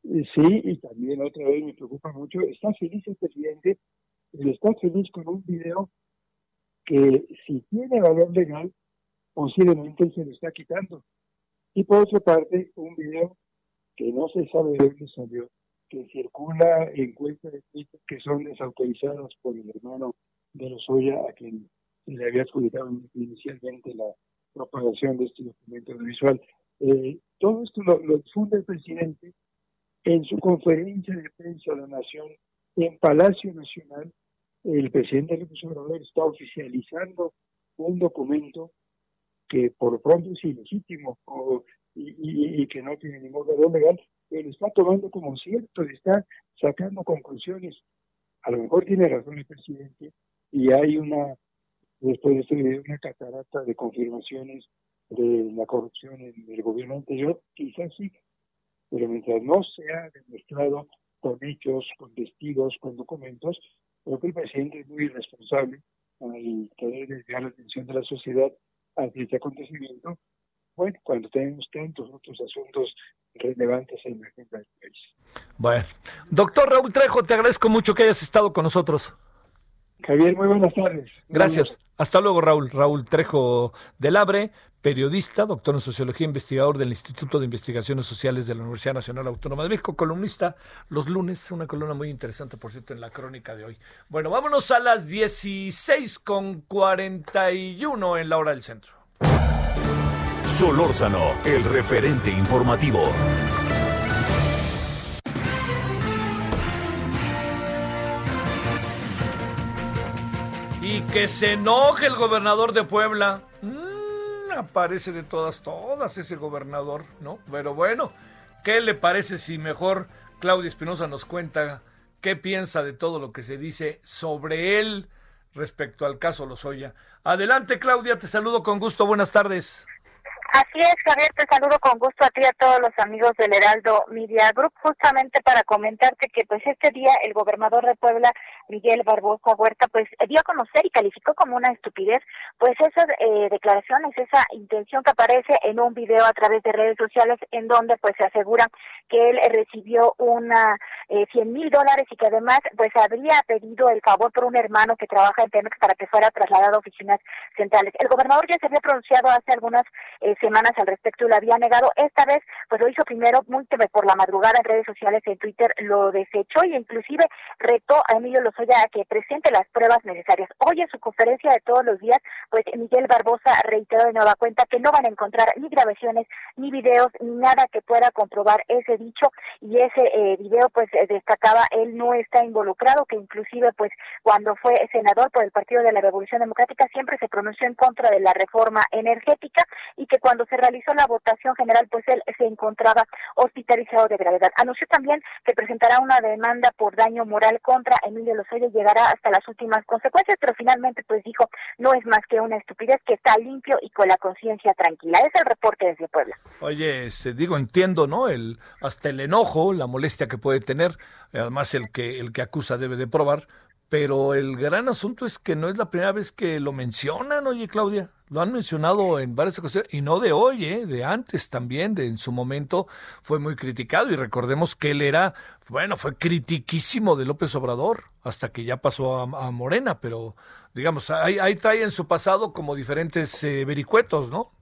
Sí, y también otra vez me preocupa mucho, está feliz el presidente, y está feliz con un video que si tiene valor legal, posiblemente se lo está quitando. Y por otra parte, un video que no se sabe de dónde salió, que circula en cuentas de Twitter que son desautorizadas por el hermano de Lozoya, a quien le había adjudicado inicialmente la propagación de este documento audiovisual. Eh, todo esto lo, lo el presidente en su conferencia de prensa de la Nación en Palacio Nacional. El presidente López Obrador está oficializando un documento que por pronto es ilegítimo y, que no tiene ningún valor legal, él está tomando como cierto, está sacando conclusiones. A lo mejor tiene razón el presidente y hay una, después de este video, una catarata de confirmaciones de la corrupción en el gobierno anterior, quizás sí, pero mientras no sea demostrado con hechos, con testigos, con documentos, creo que el presidente es muy irresponsable al querer desviar la atención de la sociedad hacia este acontecimiento, bueno, cuando tenemos tantos otros asuntos relevantes en la agenda del país. Bueno, doctor Raúl Trejo, te agradezco mucho que hayas estado con nosotros. Javier, muy buenas tardes. Gracias. Hasta luego, Raúl. Raúl Trejo del Abre, periodista, doctor en sociología, investigador del Instituto de Investigaciones Sociales de la Universidad Nacional Autónoma de México, columnista los lunes, una columna muy interesante, por cierto, en la crónica de hoy. Bueno, vámonos a las 16 con 41 en la hora del centro. Solórzano, el referente informativo. Y que se enoje el gobernador de Puebla. Mm, aparece de todas, todas ese gobernador, ¿no? Pero bueno, ¿qué le parece si mejor Claudia Espinosa nos cuenta qué piensa de todo lo que se dice sobre él respecto al caso Lozoya? Adelante, Claudia, te saludo con gusto. Buenas tardes. Así es, Javier, te saludo con gusto a ti y a todos los amigos del Heraldo Media Group, justamente para comentarte que pues este día el gobernador de Puebla, Miguel Barbosa Huerta, pues dio a conocer y calificó como una estupidez, pues esas eh, declaraciones, esa intención que aparece en un video a través de redes sociales en donde pues se asegura que él recibió una eh, 100 mil dólares y que además pues habría pedido el favor por un hermano que trabaja en Pemex para que fuera trasladado a oficinas centrales. El gobernador ya se había pronunciado hace algunas eh, semanas al respecto y lo había negado. Esta vez, pues lo hizo primero muy por la madrugada en redes sociales, en Twitter, lo desechó y inclusive retó a Emilio Lozoya a que presente las pruebas necesarias. Hoy en su conferencia de todos los días, pues Miguel Barbosa reiteró de nueva cuenta que no van a encontrar ni grabaciones, ni videos, ni nada que pueda comprobar ese dicho y ese eh, video pues destacaba él no está involucrado, que inclusive pues cuando fue senador por el Partido de la Revolución Democrática siempre se pronunció en contra de la reforma energética y que cuando se realizó la votación general, pues él se encontraba hospitalizado de gravedad. Anunció también que presentará una demanda por daño moral contra Emilio Lozoya y llegará hasta las últimas consecuencias, pero finalmente pues dijo, no es más que una estupidez que está limpio y con la conciencia tranquila. Es el reporte desde Puebla. Oye, este, digo, entiendo, ¿no? El, hasta el enojo, la molestia que puede tener, además el que, el que acusa debe de probar, pero el gran asunto es que no es la primera vez que lo mencionan, oye Claudia, lo han mencionado en varias ocasiones y no de hoy, ¿eh? de antes también, de en su momento fue muy criticado y recordemos que él era, bueno, fue critiquísimo de López Obrador hasta que ya pasó a, Morena, pero digamos, ahí, ahí, trae en su pasado como diferentes eh, vericuetos, ¿no?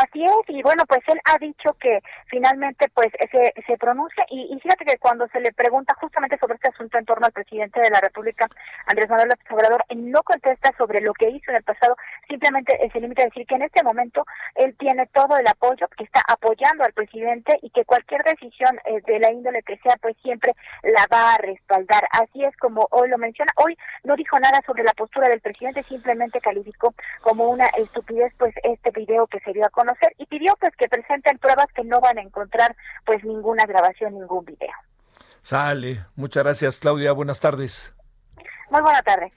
Así es, y bueno, pues él ha dicho que finalmente pues se, se pronuncia y, fíjate que cuando se le pregunta justamente sobre este asunto en torno al presidente de la República, Andrés Manuel López Obrador, él no contesta sobre lo que hizo en el pasado, simplemente se limita a decir que en este momento él tiene todo el apoyo, que está apoyando al presidente y que cualquier decisión eh, de la índole que sea, pues siempre la va a respaldar. Así es como hoy lo menciona. Hoy no dijo nada sobre la postura del presidente, simplemente calificó como una estupidez pues este video que se dio a conocer conocer y pidió pues que presenten pruebas que no van a encontrar pues ninguna grabación, ningún video. Sale. Muchas gracias, Claudia. Buenas tardes. Muy buena tarde.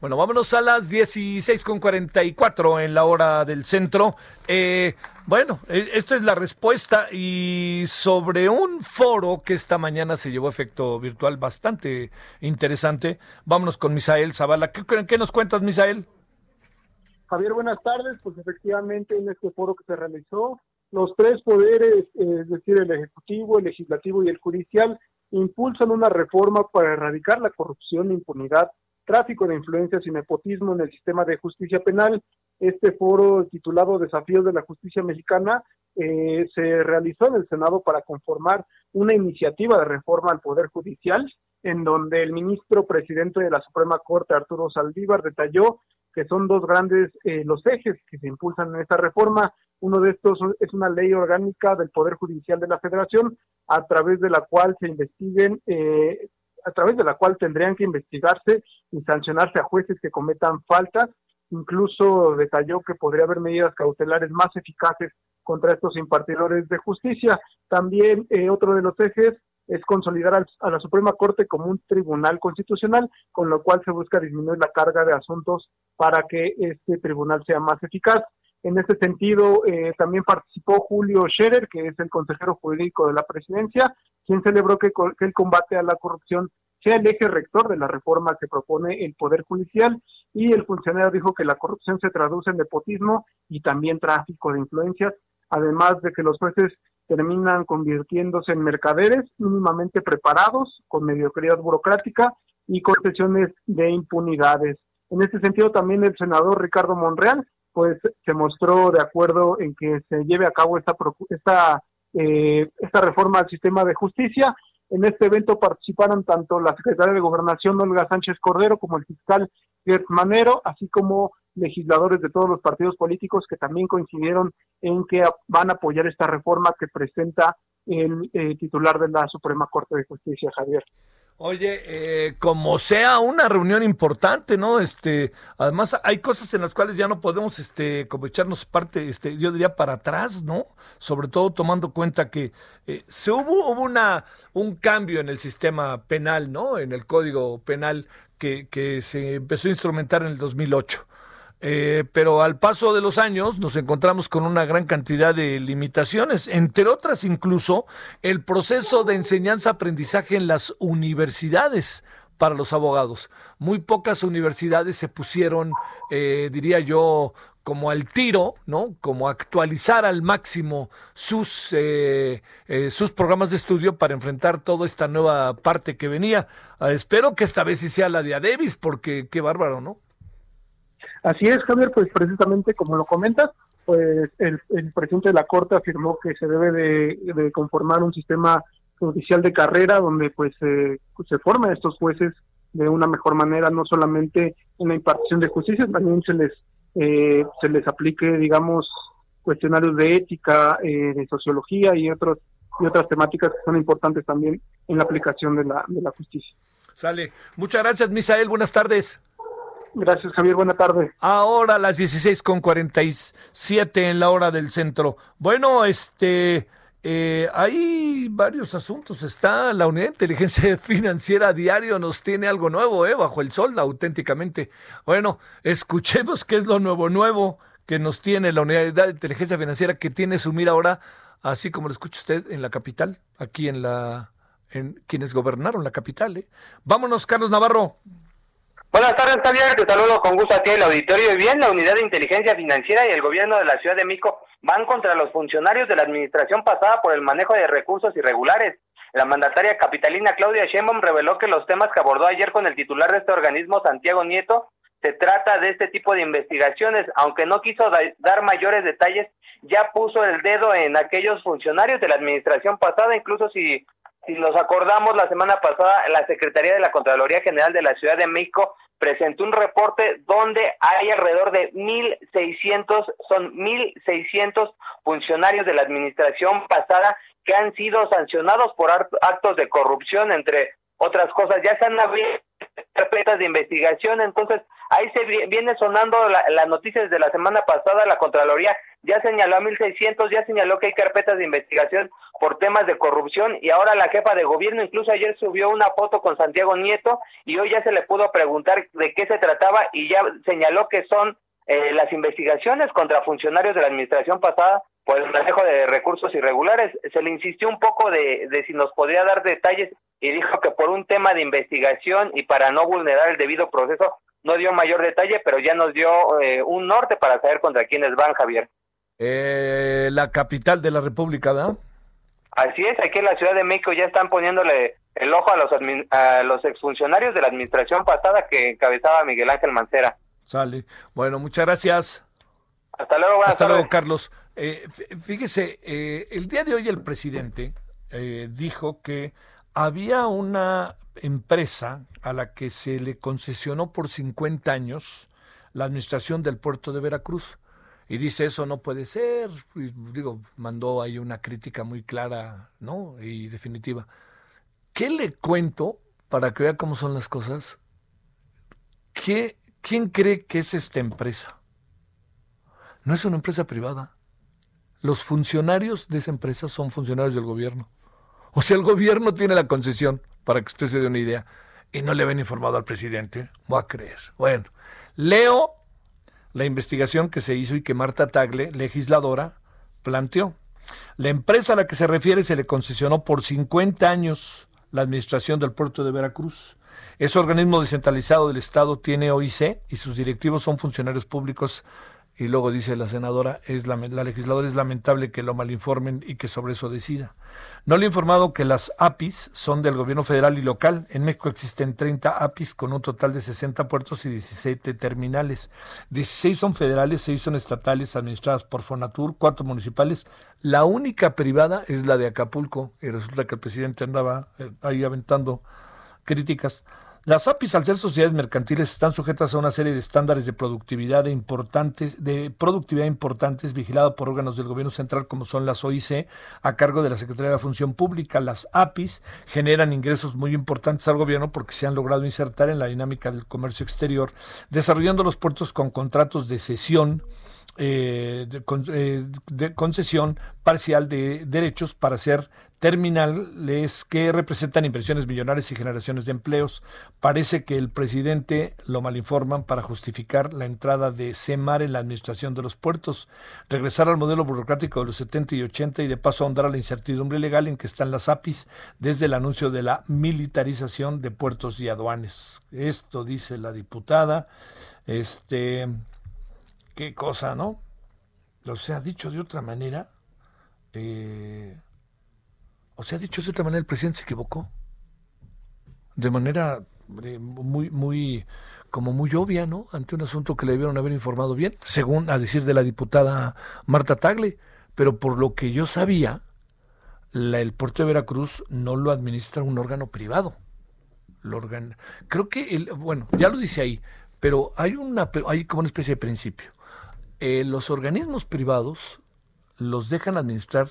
Bueno, vámonos a las 16.44 en la hora del centro. Eh, bueno, eh, esta es la respuesta y sobre un foro que esta mañana se llevó a efecto virtual bastante interesante. Vámonos con Misael Zavala. ¿Qué, qué nos cuentas, Misael? Javier, buenas tardes. Pues efectivamente en este foro que se realizó, los tres poderes, es decir, el Ejecutivo, el Legislativo y el Judicial, impulsan una reforma para erradicar la corrupción, impunidad, tráfico de influencias y nepotismo en el sistema de justicia penal. Este foro titulado Desafíos de la Justicia Mexicana eh, se realizó en el Senado para conformar una iniciativa de reforma al Poder Judicial, en donde el ministro presidente de la Suprema Corte, Arturo Saldívar, detalló que son dos grandes eh, los ejes que se impulsan en esta reforma. Uno de estos es una ley orgánica del Poder Judicial de la Federación, a través de la cual se investiguen, eh, a través de la cual tendrían que investigarse y sancionarse a jueces que cometan faltas. Incluso detalló que podría haber medidas cautelares más eficaces contra estos impartidores de justicia. También eh, otro de los ejes es consolidar a la Suprema Corte como un tribunal constitucional, con lo cual se busca disminuir la carga de asuntos para que este tribunal sea más eficaz. En este sentido, eh, también participó Julio Scherer, que es el consejero jurídico de la presidencia, quien celebró que, que el combate a la corrupción sea el eje rector de la reforma que propone el Poder Judicial y el funcionario dijo que la corrupción se traduce en nepotismo y también tráfico de influencias, además de que los jueces terminan convirtiéndose en mercaderes mínimamente preparados, con mediocridad burocrática y concesiones de impunidades. En este sentido, también el senador Ricardo Monreal pues se mostró de acuerdo en que se lleve a cabo esta, esta, eh, esta reforma al sistema de justicia. En este evento participaron tanto la secretaria de Gobernación, Olga Sánchez Cordero, como el fiscal Gert Manero, así como legisladores de todos los partidos políticos que también coincidieron en que van a apoyar esta reforma que presenta el eh, titular de la Suprema Corte de Justicia, Javier. Oye, eh, como sea una reunión importante, ¿no? Este, además hay cosas en las cuales ya no podemos, este, como echarnos parte, este, yo diría para atrás, ¿no? Sobre todo tomando cuenta que eh, se hubo, hubo una, un cambio en el sistema penal, ¿no? En el código penal que, que se empezó a instrumentar en el 2008. Eh, pero al paso de los años nos encontramos con una gran cantidad de limitaciones, entre otras incluso el proceso de enseñanza-aprendizaje en las universidades para los abogados. Muy pocas universidades se pusieron, eh, diría yo, como al tiro, ¿no? Como actualizar al máximo sus, eh, sus programas de estudio para enfrentar toda esta nueva parte que venía. Ah, espero que esta vez sí sea la de Adebis, porque qué bárbaro, ¿no? Así es, Javier, pues precisamente como lo comentas, pues el, presidente de la Corte afirmó que se debe de, conformar un sistema judicial de carrera donde pues se formen estos jueces de una mejor manera, no solamente en la impartición de justicia, también se les eh, se les aplique, digamos, cuestionarios de ética, eh, de sociología y otros y otras temáticas que son importantes también en la aplicación de la, de la justicia. Sale. Muchas gracias, Misael. Buenas tardes. Gracias, Javier. Buena tarde. Ahora las 16 con 47 en la hora del centro. Bueno, este, eh, hay varios asuntos. Está la Unidad de Inteligencia Financiera diario nos tiene algo nuevo, eh, bajo el sol, auténticamente. Bueno, escuchemos qué es lo nuevo, nuevo que nos tiene la Unidad de Inteligencia Financiera que tiene su mira ahora, así como lo escucha usted en la capital, aquí en la, en quienes gobernaron la capital. Eh. Vámonos, Carlos Navarro. Buenas tardes, Javier. Te saludo con gusto a ti, el auditorio. Y bien, la Unidad de Inteligencia Financiera y el gobierno de la Ciudad de México van contra los funcionarios de la administración pasada por el manejo de recursos irregulares. La mandataria capitalina Claudia Sheinbaum reveló que los temas que abordó ayer con el titular de este organismo, Santiago Nieto, se trata de este tipo de investigaciones, aunque no quiso dar mayores detalles, ya puso el dedo en aquellos funcionarios de la administración pasada, incluso si si nos acordamos, la semana pasada la Secretaría de la Contraloría General de la Ciudad de México presentó un reporte donde hay alrededor de 1.600, son 1.600 funcionarios de la administración pasada que han sido sancionados por actos de corrupción, entre otras cosas. Ya se han abierto carpetas de investigación, entonces ahí se viene sonando la, la noticia desde la semana pasada, la Contraloría ya señaló a 1600, ya señaló que hay carpetas de investigación por temas de corrupción y ahora la jefa de gobierno incluso ayer subió una foto con Santiago Nieto y hoy ya se le pudo preguntar de qué se trataba y ya señaló que son eh, las investigaciones contra funcionarios de la administración pasada por el manejo de recursos irregulares. Se le insistió un poco de, de si nos podría dar detalles y dijo que por un tema de investigación y para no vulnerar el debido proceso no dio mayor detalle, pero ya nos dio eh, un norte para saber contra quiénes van, Javier. Eh, la capital de la República, ¿verdad? Así es, aquí en la Ciudad de México ya están poniéndole el ojo a los, a los exfuncionarios de la administración pasada que encabezaba Miguel Ángel Mancera. Sale. Bueno, muchas gracias. Hasta luego, buenas Hasta tardes. luego, Carlos. Eh, fíjese, eh, el día de hoy el presidente eh, dijo que había una empresa a la que se le concesionó por 50 años la administración del puerto de Veracruz. Y dice, eso no puede ser. Y, digo, mandó ahí una crítica muy clara, ¿no? Y definitiva. ¿Qué le cuento para que vea cómo son las cosas? ¿Qué, ¿Quién cree que es esta empresa? No es una empresa privada. Los funcionarios de esa empresa son funcionarios del gobierno. O sea, el gobierno tiene la concesión, para que usted se dé una idea, y no le habían informado al presidente. Voy a creer. Bueno, leo la investigación que se hizo y que Marta Tagle, legisladora, planteó. La empresa a la que se refiere se le concesionó por 50 años la administración del puerto de Veracruz. Ese organismo descentralizado del Estado tiene OIC y sus directivos son funcionarios públicos y luego dice la senadora, es la, la, legisladora es lamentable que lo malinformen y que sobre eso decida. No le he informado que las APIs son del gobierno federal y local. En México existen 30 APIs con un total de 60 puertos y 17 terminales. 16 son federales, 6 son estatales administradas por Fonatur, 4 municipales. La única privada es la de Acapulco y resulta que el presidente andaba eh, ahí aventando críticas. Las APIs, al ser sociedades mercantiles, están sujetas a una serie de estándares de productividad de importantes, de productividad importantes, vigilada por órganos del gobierno central, como son las OIC, a cargo de la Secretaría de la Función Pública. Las APIs generan ingresos muy importantes al gobierno porque se han logrado insertar en la dinámica del comercio exterior, desarrollando los puertos con contratos de cesión, eh, eh, de, concesión parcial de derechos para hacer terminales que representan inversiones millonarias y generaciones de empleos. Parece que el presidente lo malinforman para justificar la entrada de CEMAR en la administración de los puertos, regresar al modelo burocrático de los 70 y 80 y de paso ahondar a la incertidumbre legal en que están las APIs desde el anuncio de la militarización de puertos y aduanes. Esto dice la diputada. Este qué cosa, ¿no? O sea, dicho de otra manera, eh, o sea, dicho de otra manera, el presidente se equivocó. De manera eh, muy, muy, como muy obvia, ¿no? Ante un asunto que le debieron haber informado bien, según a decir de la diputada Marta Tagle. Pero por lo que yo sabía, la, el puerto de Veracruz no lo administra un órgano privado. Lo organ... Creo que, el, bueno, ya lo dice ahí, pero hay, una, hay como una especie de principio eh, los organismos privados los dejan administrar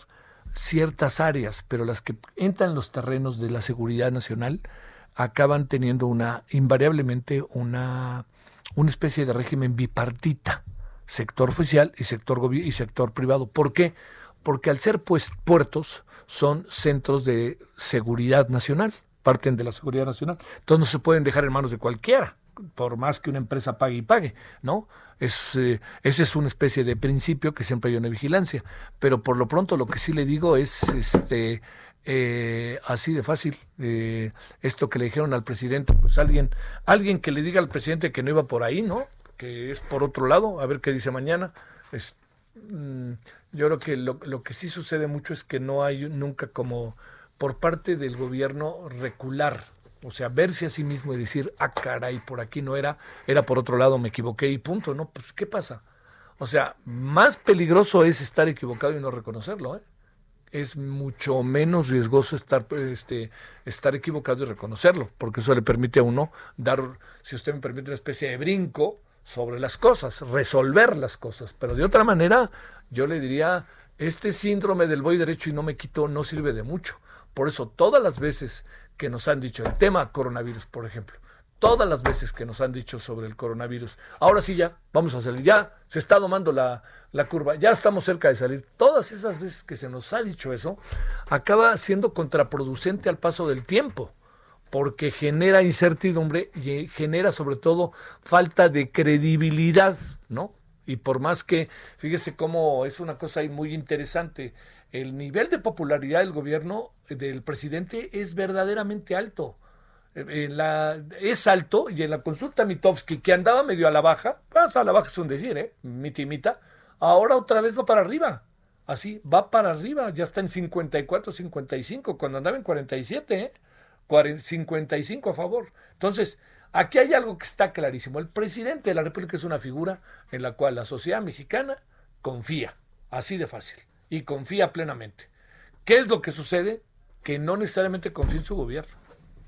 ciertas áreas, pero las que entran en los terrenos de la seguridad nacional acaban teniendo una invariablemente una una especie de régimen bipartita, sector oficial y sector y sector privado. ¿Por qué? Porque al ser pues puertos son centros de seguridad nacional, parten de la seguridad nacional. Entonces no se pueden dejar en manos de cualquiera, por más que una empresa pague y pague, ¿no? Es, eh, ese es una especie de principio que siempre hay una vigilancia. Pero por lo pronto lo que sí le digo es este eh, así de fácil. Eh, esto que le dijeron al presidente, pues alguien, alguien que le diga al presidente que no iba por ahí, ¿no? Que es por otro lado, a ver qué dice mañana. Es, mm, yo creo que lo, lo que sí sucede mucho es que no hay nunca como por parte del gobierno recular o sea, verse a sí mismo y decir, ah, caray, por aquí no era, era por otro lado, me equivoqué y punto, ¿no? Pues, ¿qué pasa? O sea, más peligroso es estar equivocado y no reconocerlo, ¿eh? Es mucho menos riesgoso estar, este, estar equivocado y reconocerlo, porque eso le permite a uno dar, si usted me permite, una especie de brinco sobre las cosas, resolver las cosas. Pero de otra manera, yo le diría, este síndrome del voy derecho y no me quito no sirve de mucho. Por eso todas las veces que nos han dicho el tema coronavirus, por ejemplo. todas las veces que nos han dicho sobre el coronavirus. Ahora sí ya, vamos a salir, ya se está domando la, la, curva, ya estamos cerca de salir. Todas esas veces que se nos ha dicho eso, acaba siendo contraproducente al paso del tiempo, porque genera incertidumbre y genera sobre todo falta de credibilidad, ¿no? Y por más que, fíjese cómo es una cosa ahí muy interesante, el nivel de popularidad del gobierno del presidente es verdaderamente alto en la, es alto y en la consulta Mitofsky, que andaba medio a la baja, pasa a la baja es un decir, ¿eh? Mitimita, ahora otra vez va para arriba. Así, va para arriba, ya está en 54, 55, cuando andaba en 47, ¿eh? 55 a favor. Entonces, aquí hay algo que está clarísimo. El presidente de la República es una figura en la cual la sociedad mexicana confía, así de fácil, y confía plenamente. ¿Qué es lo que sucede? Que no necesariamente confía en su gobierno.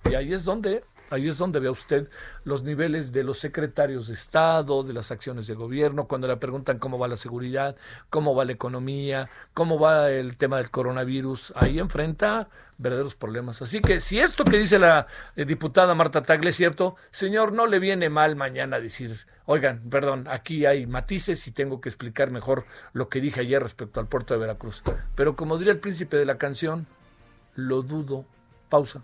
Y ahí es donde, ahí es donde ve usted los niveles de los secretarios de Estado, de las acciones de gobierno, cuando le preguntan cómo va la seguridad, cómo va la economía, cómo va el tema del coronavirus, ahí enfrenta verdaderos problemas. Así que si esto que dice la eh, diputada Marta Tagle es cierto, señor, no le viene mal mañana decir, oigan, perdón, aquí hay matices y tengo que explicar mejor lo que dije ayer respecto al puerto de Veracruz. Pero como diría el príncipe de la canción, lo dudo. Pausa.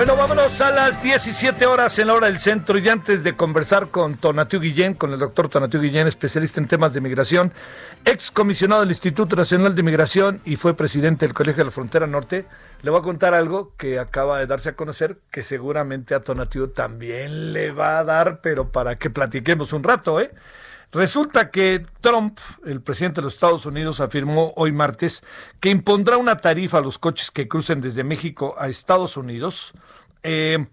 Bueno, vámonos a las 17 horas en la hora del centro y antes de conversar con Tonatiu Guillén, con el doctor Tonatiu Guillén, especialista en temas de migración, ex comisionado del Instituto Nacional de Migración y fue presidente del Colegio de la Frontera Norte, le voy a contar algo que acaba de darse a conocer, que seguramente a Tonatiu también le va a dar, pero para que platiquemos un rato, ¿eh? Resulta que Trump, el presidente de los Estados Unidos, afirmó hoy martes que impondrá una tarifa a los coches que crucen desde México a Estados Unidos eh,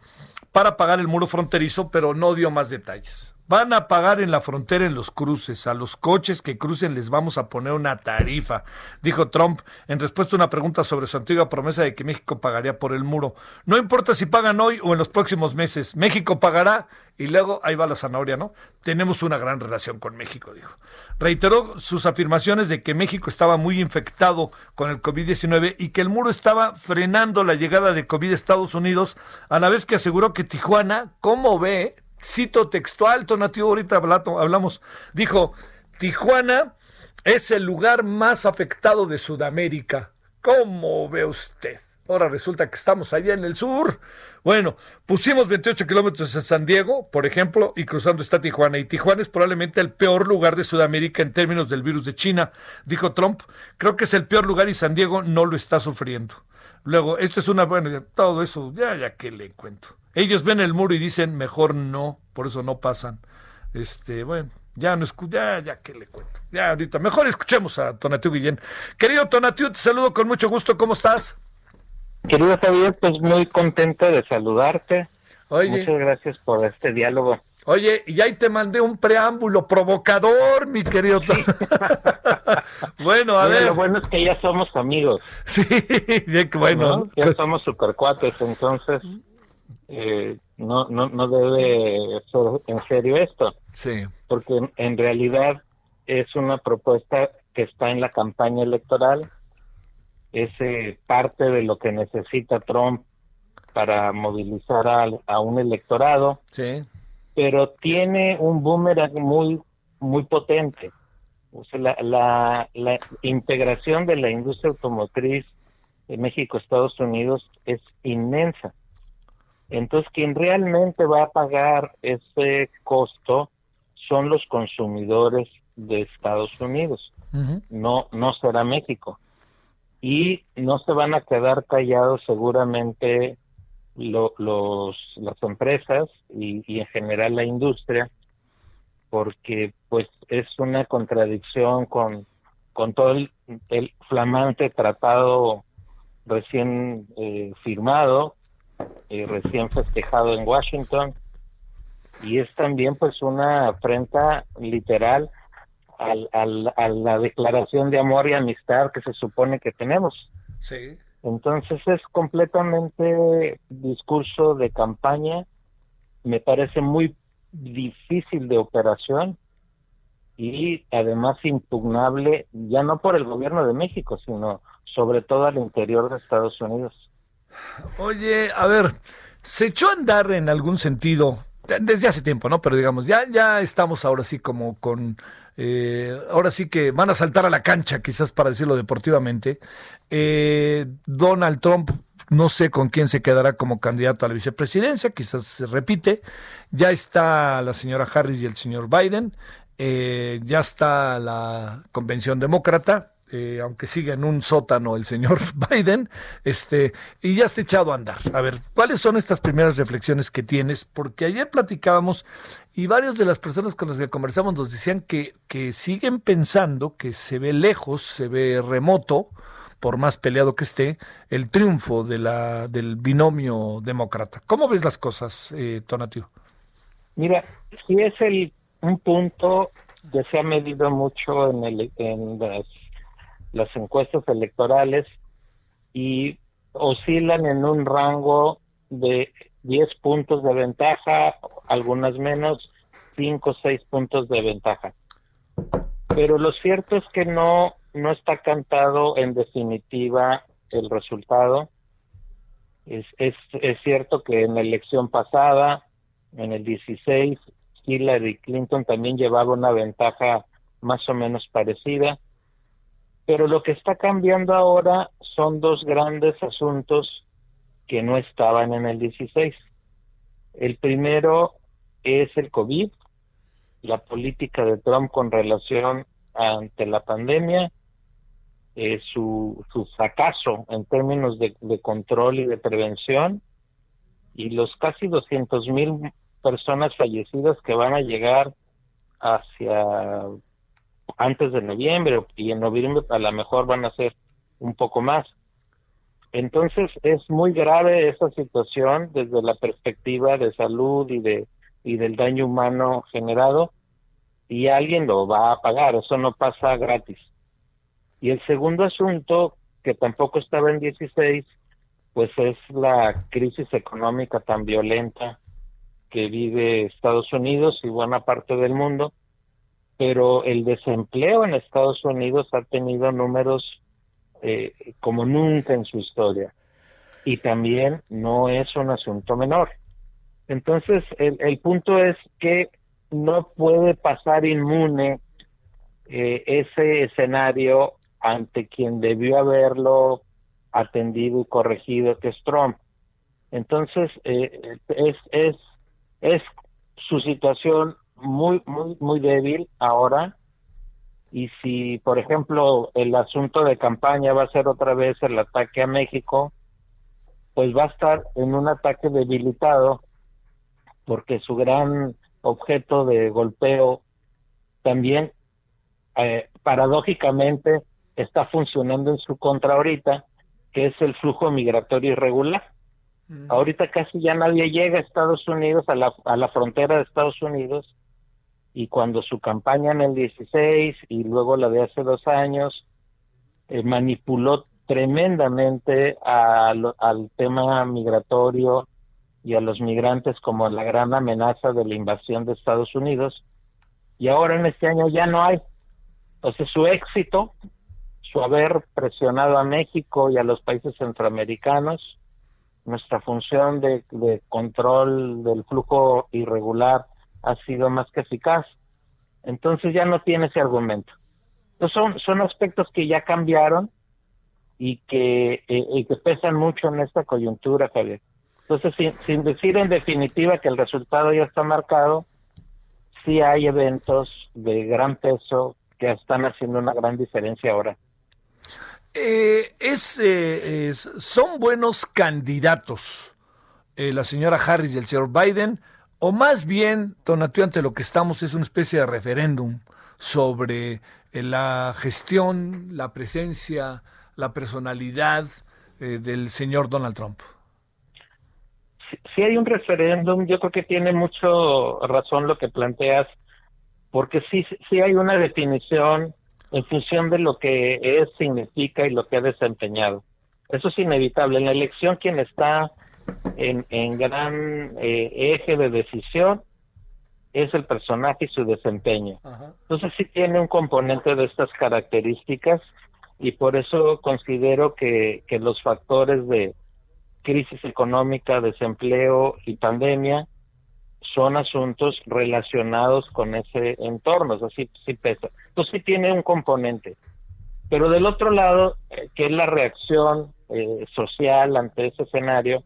para pagar el muro fronterizo, pero no dio más detalles. Van a pagar en la frontera en los cruces. A los coches que crucen les vamos a poner una tarifa, dijo Trump en respuesta a una pregunta sobre su antigua promesa de que México pagaría por el muro. No importa si pagan hoy o en los próximos meses, México pagará y luego ahí va la zanahoria, ¿no? Tenemos una gran relación con México, dijo. Reiteró sus afirmaciones de que México estaba muy infectado con el COVID-19 y que el muro estaba frenando la llegada de COVID a Estados Unidos, a la vez que aseguró que Tijuana, como ve, cito textual, Tonativo, ahorita hablamos, dijo, Tijuana es el lugar más afectado de Sudamérica. ¿Cómo ve usted? Ahora resulta que estamos allá en el sur. Bueno, pusimos 28 kilómetros en San Diego, por ejemplo, y cruzando está Tijuana. Y Tijuana es probablemente el peor lugar de Sudamérica en términos del virus de China, dijo Trump. Creo que es el peor lugar y San Diego no lo está sufriendo. Luego, esto es una, bueno, todo eso, ya, ya que le cuento. Ellos ven el muro y dicen, mejor no, por eso no pasan. Este, bueno, ya no escucha, ya, ya que le cuento. Ya ahorita, mejor escuchemos a Tonatiu Guillén. Querido Tonatiu, te saludo con mucho gusto, ¿cómo estás? Querido Javier, pues muy contento de saludarte. Oye. Muchas gracias por este diálogo. Oye, y ahí te mandé un preámbulo provocador, mi querido. bueno, a ver. Lo bueno es que ya somos amigos. Sí, bueno. Ya somos supercuates, entonces eh, no, no, no debe ser en serio esto. Sí. Porque en, realidad es una propuesta que está en la campaña electoral, es eh, parte de lo que necesita Trump para movilizar a, a un electorado. Sí. Pero tiene un boomerang muy, muy potente. O sea, la, la, la integración de la industria automotriz de México, Estados Unidos, es inmensa. Entonces, quien realmente va a pagar ese costo son los consumidores de Estados Unidos, no, no será México. Y no se van a quedar callados seguramente los, las empresas y, y, en general la industria, porque pues es una contradicción con, con todo el, flamante tratado recién eh, firmado eh, recién festejado en Washington, y es también pues una afrenta literal al, al, a la declaración de amor y amistad que se supone que tenemos. Sí. Entonces es completamente discurso de campaña, me parece muy difícil de operación y además impugnable ya no por el gobierno de México, sino sobre todo al interior de Estados Unidos. Oye, a ver, se echó a andar en algún sentido desde hace tiempo, ¿no? Pero digamos, ya, ya estamos ahora sí como con, eh, ahora sí que van a saltar a la cancha, quizás para decirlo deportivamente. Eh, Donald Trump, no sé con quién se quedará como candidato a la vicepresidencia, quizás se repite. Ya está la señora Harris y el señor Biden. Eh, ya está la convención demócrata, eh, aunque siga en un sótano el señor Biden, este, y ya está echado a andar. A ver, ¿cuáles son estas primeras reflexiones que tienes? Porque ayer platicábamos y varias de las personas con las que conversamos nos decían que, que siguen pensando que se ve lejos, se ve remoto, por más peleado que esté, el triunfo de la, del binomio demócrata. ¿Cómo ves las cosas, eh, Tonatio? Mira, si es el un punto que se ha medido mucho en, el, en las las encuestas electorales y oscilan en un rango de 10 puntos de ventaja, algunas menos, 5 o 6 puntos de ventaja. Pero lo cierto es que no, no está cantado en definitiva el resultado. Es, es, es cierto que en la elección pasada, en el 16, Hillary Clinton también llevaba una ventaja más o menos parecida pero lo que está cambiando ahora son dos grandes asuntos que no estaban en el 16. El primero es el COVID, la política de Trump con relación ante la pandemia, eh, su, su fracaso en términos de, de, control y de prevención, y los casi 200 mil personas fallecidas que van a llegar hacia antes de noviembre y en noviembre a lo mejor van a ser un poco más. Entonces es muy grave esa situación desde la perspectiva de salud y de y del daño humano generado y alguien lo va a pagar, eso no pasa gratis. Y el segundo asunto que tampoco estaba en 16 pues es la crisis económica tan violenta que vive Estados Unidos y buena parte del mundo pero el desempleo en Estados Unidos ha tenido números eh, como nunca en su historia y también no es un asunto menor. Entonces, el, el punto es que no puede pasar inmune eh, ese escenario ante quien debió haberlo atendido y corregido, que es Trump. Entonces, eh, es, es, es su situación muy, muy, muy débil ahora. Y si, por ejemplo, el asunto de campaña va a ser otra vez el ataque a México, pues va a estar en un ataque debilitado, porque su gran objeto de golpeo también, eh, paradójicamente, está funcionando en su contra ahorita, que es el flujo migratorio irregular. Ahorita casi ya nadie llega a Estados Unidos, a la, a la frontera de Estados Unidos, y cuando su campaña en el 16 y luego la de hace dos años eh, manipuló tremendamente al tema migratorio y a los migrantes como la gran amenaza de la invasión de Estados Unidos y ahora en este año ya no hay. Entonces su éxito, su haber presionado a México y a los países centroamericanos, nuestra función de control del flujo irregular ha sido más que eficaz. Entonces ya no tiene ese argumento. Entonces son, son aspectos que ya cambiaron y que, eh, que pesan mucho en esta coyuntura, Javier. Entonces, sin, sin decir en definitiva que el resultado ya está marcado, sí hay eventos de gran peso que están haciendo una gran diferencia ahora. Eh, es, eh, son buenos candidatos la señora Harris y el señor Biden o más bien, Tonatio, ante lo que estamos es una especie de referéndum sobre eh, la gestión, la presencia, la personalidad eh, del señor Donald Trump. si, hay un referéndum, yo creo que tiene mucho razón lo que planteas, porque sí, sí hay una definición en función de lo que es, significa y lo que ha desempeñado. Eso es inevitable. En la elección quien está en, en gran eh, eje de decisión es el personaje y su desempeño. Entonces sí tiene un componente de estas características y por eso considero que, que los factores de crisis económica, desempleo y pandemia son asuntos relacionados con ese entorno, o sea, sí, sí pesa. Entonces sí tiene un componente. Pero del otro lado, eh, que es la reacción eh, social ante ese escenario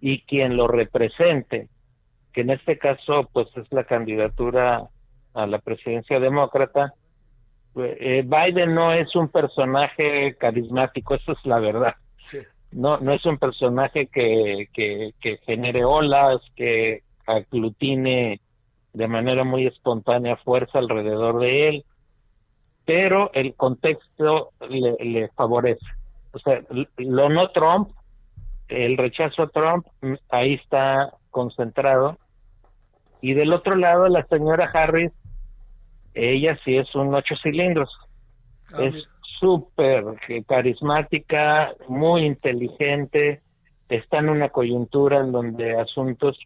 y quien lo represente, que en este caso pues es la candidatura a la presidencia demócrata, eh, Biden no es un personaje carismático, eso es la verdad. No, no es un personaje que, que, que genere olas, que aglutine de manera muy espontánea fuerza alrededor de él, pero el contexto le, le favorece. O sea, lo no Trump, el rechazo a Trump, ahí está concentrado. Y del otro lado, la señora Harris, ella sí es un ocho cilindros. Ah, es súper carismática, muy inteligente, está en una coyuntura en donde asuntos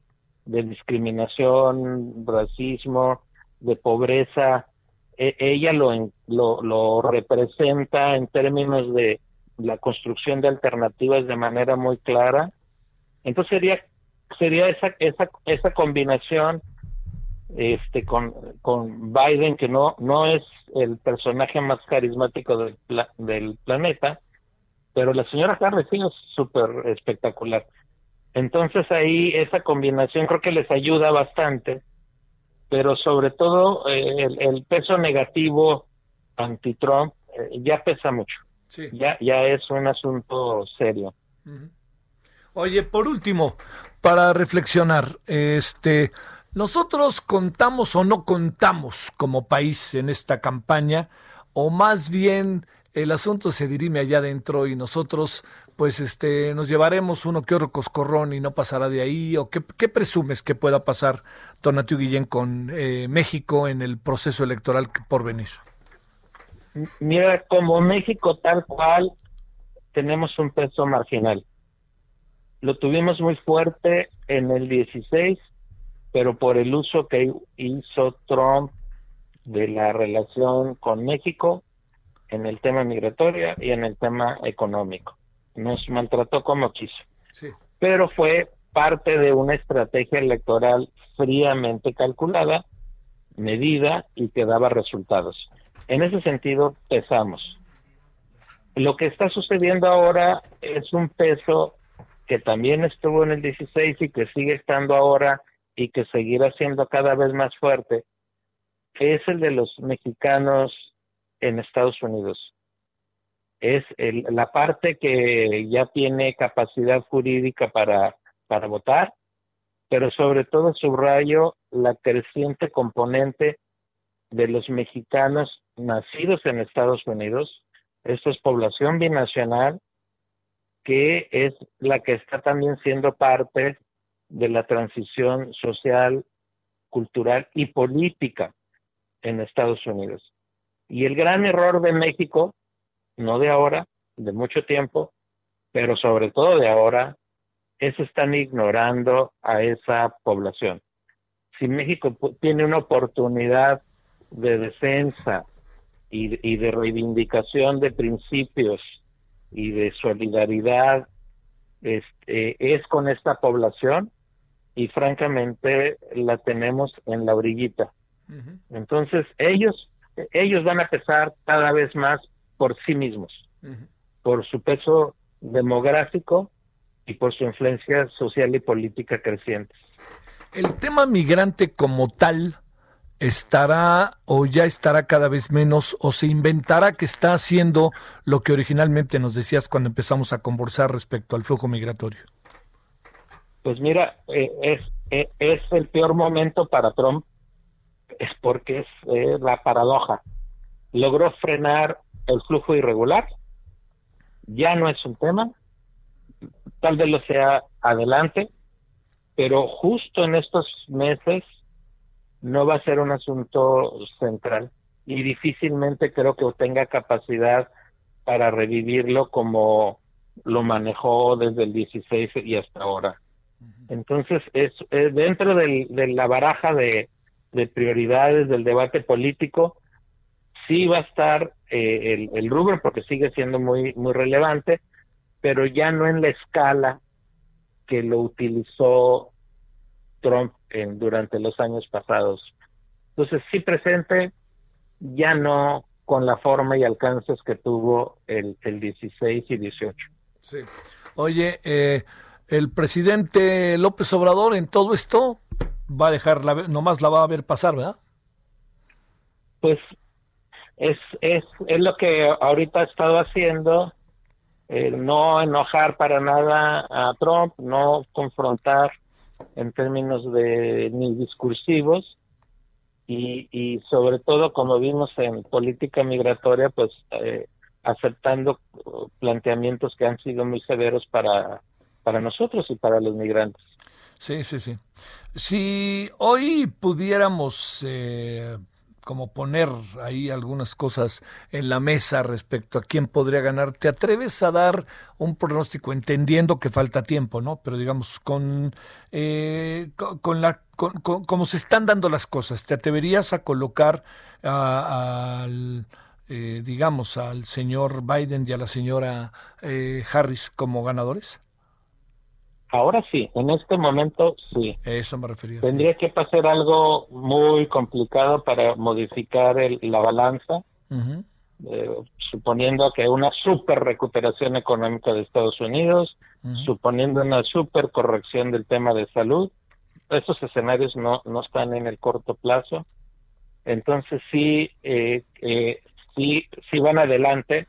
de discriminación, racismo, de pobreza, e, ella lo, lo, lo representa en términos de la construcción de alternativas de manera muy clara. Entonces sería sería esa esa esa combinación este con, con Biden que no no es el personaje más carismático del, planeta, pero la señora Harris sí es súper espectacular. Entonces ahí esa combinación creo que les ayuda bastante, pero sobre todo eh, el, peso negativo anti-Trump eh, ya pesa mucho. Ya, ya es un asunto serio. Oye, por último, para reflexionar, este, nosotros contamos o no contamos como país en esta campaña, o más bien el asunto se dirime allá adentro y nosotros pues este nos llevaremos uno que otro coscorrón y no pasará de ahí o qué, presumes que pueda pasar Tonatiu Guillén con eh, México en el proceso electoral por venir mira como México tal cual tenemos un peso marginal lo tuvimos muy fuerte en el 16 pero por el uso que hizo Trump de la relación con México en el tema migratorio y en el tema económico. Nos maltrató como quiso. Pero fue parte de una estrategia electoral fríamente calculada, medida y que daba resultados. En ese sentido, pesamos. Lo que está sucediendo ahora es un peso que también estuvo en el 16 y que sigue estando ahora y que seguirá siendo cada vez más fuerte, es el de los mexicanos en Estados Unidos. Es la parte que ya tiene capacidad jurídica para, para votar, pero sobre todo subrayo la creciente componente de los mexicanos nacidos en Estados Unidos. Esto es población binacional, que es la que está también siendo parte de la transición social, cultural y política en Estados Unidos. Y el gran error de México, no de ahora, de mucho tiempo, pero sobre todo de ahora, es están ignorando a esa población. Si México tiene una oportunidad de defensa y, de reivindicación de principios y de solidaridad, este, es con esta población y francamente la tenemos en la orillita. Entonces ellos ellos van a pesar cada vez más por sí mismos, por su peso demográfico y por su influencia social y política creciente. El tema migrante como tal estará o ya estará cada vez menos o se inventará que está haciendo lo que originalmente nos decías cuando empezamos a conversar respecto al flujo migratorio. Pues mira, eh, es, eh, es el peor momento para Trump es porque es eh, la paradoja. Logró frenar el flujo irregular, ya no es un tema, tal vez lo sea adelante, pero justo en estos meses no va a ser un asunto central y difícilmente creo que tenga capacidad para revivirlo como lo manejó desde el 16 y hasta ahora. Entonces, es, dentro de la baraja de, prioridades del debate político, sí va a estar eh, el, el, rubro porque sigue siendo muy, muy relevante, pero ya no en la escala que lo utilizó Trump en, durante los años pasados. Entonces, sí presente, ya no con la forma y alcances que tuvo el, el 16 y 18. Sí. Oye, eh, el presidente López Obrador en todo esto va a dejar, la, nomás la va a ver pasar, ¿verdad? Pues es, es, es lo que ahorita ha estado haciendo, eh, no enojar para nada a Trump, no confrontar en términos de ni discursivos y, y sobre todo como vimos en política migratoria pues eh, aceptando planteamientos que han sido muy severos para para nosotros y para los migrantes. Sí, sí, sí. Si hoy pudiéramos eh, como poner ahí algunas cosas en la mesa respecto a quién podría ganar, ¿te atreves a dar un pronóstico entendiendo que falta tiempo, no? Pero digamos con eh, con, la con, como se están dando las cosas, ¿te atreverías a colocar al eh, digamos al señor Biden y a la señora Harris como ganadores? Ahora sí, en este momento sí. Eso me refería. Tendría que pasar algo muy complicado para modificar la balanza, eh, suponiendo que una super recuperación económica de Estados Unidos, suponiendo una super corrección del tema de salud. Esos escenarios no, no están en el corto plazo. Entonces sí, eh, eh, sí, sí van adelante.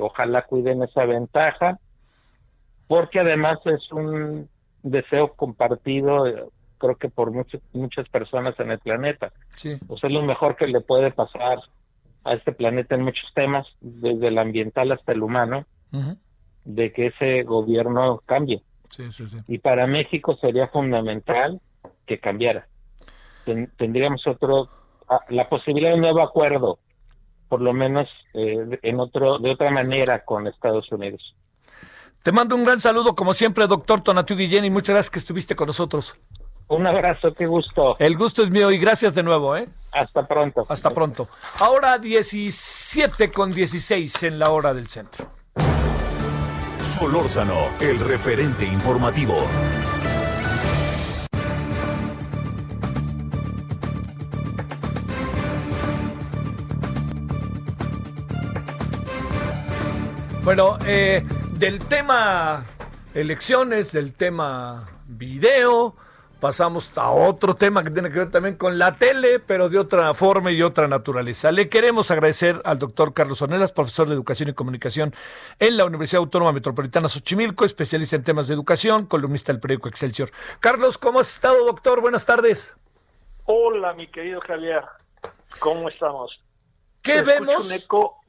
ojalá cuiden esa ventaja porque además es un deseo compartido, eh, creo que por muchas muchas personas en el planeta. Sí. O sea, es lo mejor que le puede pasar a este planeta en muchos temas, desde el ambiental hasta el humano, de que ese gobierno cambie. Sí, sí, sí. Y para México sería fundamental que cambiara. tendríamos otro, ah, la posibilidad de un nuevo acuerdo, por lo menos eh, en otro, de otra manera con Estados Unidos. Te mando un gran saludo, como siempre, doctor Tonatiu Guillén, y muchas gracias que estuviste con nosotros. Un abrazo, qué gusto. El gusto es mío y gracias de nuevo, ¿eh? Hasta pronto. Hasta pronto. Ahora 17 con 16 en la hora del centro. Solórzano, el referente informativo. Bueno, eh, del tema elecciones, del tema video, pasamos a otro tema que tiene que ver también con la tele, pero de otra forma y otra naturaleza. Le queremos agradecer al doctor Carlos Ornelas, profesor de Educación y Comunicación en la Universidad Autónoma Metropolitana Xochimilco, especialista en temas de educación, columnista del periódico Excelsior. Carlos, ¿cómo has estado, doctor? Buenas tardes. Hola, mi querido Javier. ¿Cómo estamos? ¿Qué vemos? Un eco